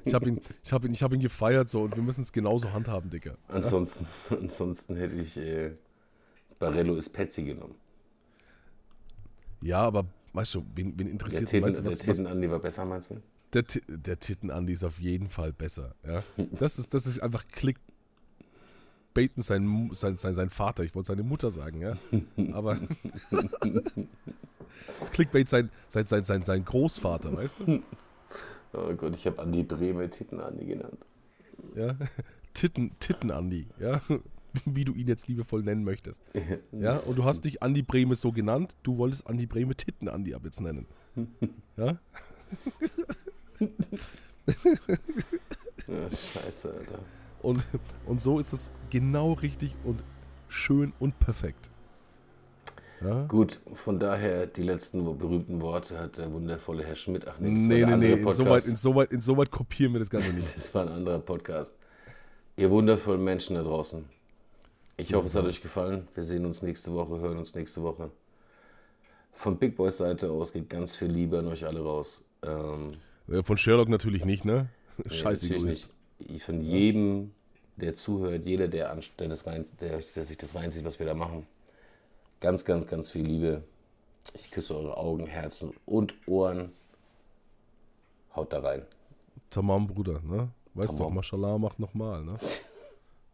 Ich habe ihn, ich hab ihn, ich hab ihn gefeiert so und wir müssen es genauso handhaben, Dicker. Ansonsten, ansonsten hätte ich äh, Barello ist Petsy genommen. Ja, aber weißt du, wen, wen Der interessiert Titten, weißt du, der was, was, Titten Andi war besser, meinst du? Der, der Titten-Andi ist auf jeden Fall besser. Ja? Das, ist, das ist einfach Clickbaiten sein, sein, sein, sein Vater. Ich wollte seine Mutter sagen, ja. Aber das Clickbait sein, sein, sein, sein, sein Großvater, weißt du? Oh Gott, ich habe Andi Breme Titten Andi genannt. Ja? Titten, Titten-Andi, ja. Wie du ihn jetzt liebevoll nennen möchtest. Ja, und du hast dich Andi Breme so genannt, du wolltest Andi Breme Titten Andi ab jetzt nennen. Ja? Ja, scheiße, Alter. Und, und so ist es genau richtig und schön und perfekt. Ja? Gut, von daher die letzten berühmten Worte hat der wundervolle Herr Schmidt. Ach nee, das Nee, war nee, nee, insoweit, insoweit, insoweit kopieren wir das Ganze nicht. Das war ein anderer Podcast. Ihr wundervollen Menschen da draußen. Ich So hoffe, es hat euch gefallen. Wir sehen uns nächste Woche, hören uns nächste Woche. Von Big Boys Seite aus geht ganz viel Liebe an euch alle raus. Ähm, Von Sherlock natürlich nicht, ne? nee, Scheiß natürlich Egoist. nicht. Ich Von jedem, der zuhört, jeder, der, der, das rein, der, der sich das reinzieht, was wir da machen. Ganz, ganz, ganz viel Liebe. Ich küsse eure Augen, Herzen und Ohren. Haut da rein. Tamam, Bruder, ne? Weißt Tamam. doch, Mashallah macht nochmal, ne?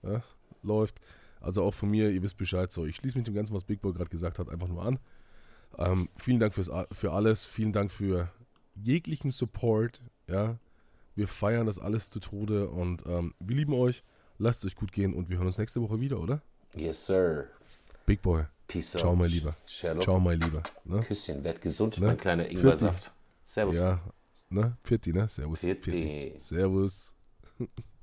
Ja, läuft. Also auch von mir, ihr wisst Bescheid so. Ich schließe mich dem Ganzen, was Big Boy gerade gesagt hat, einfach nur an. Ähm, vielen Dank fürs, für alles. Vielen Dank für jeglichen Support. Ja, wir feiern das alles zu Tode und ähm, wir lieben euch. Lasst es euch gut gehen und wir hören uns nächste Woche wieder, oder? Yes, sir. Big Boy. Peace out. Ciao, mein Lieber. Sherlock. Ciao, mein Lieber. Ne? Küsschen, werd gesund, Ne? mein kleiner Ingwersaft. Servus. Ja, ne? Pfitti, ne? Servus. Pfitti. Servus.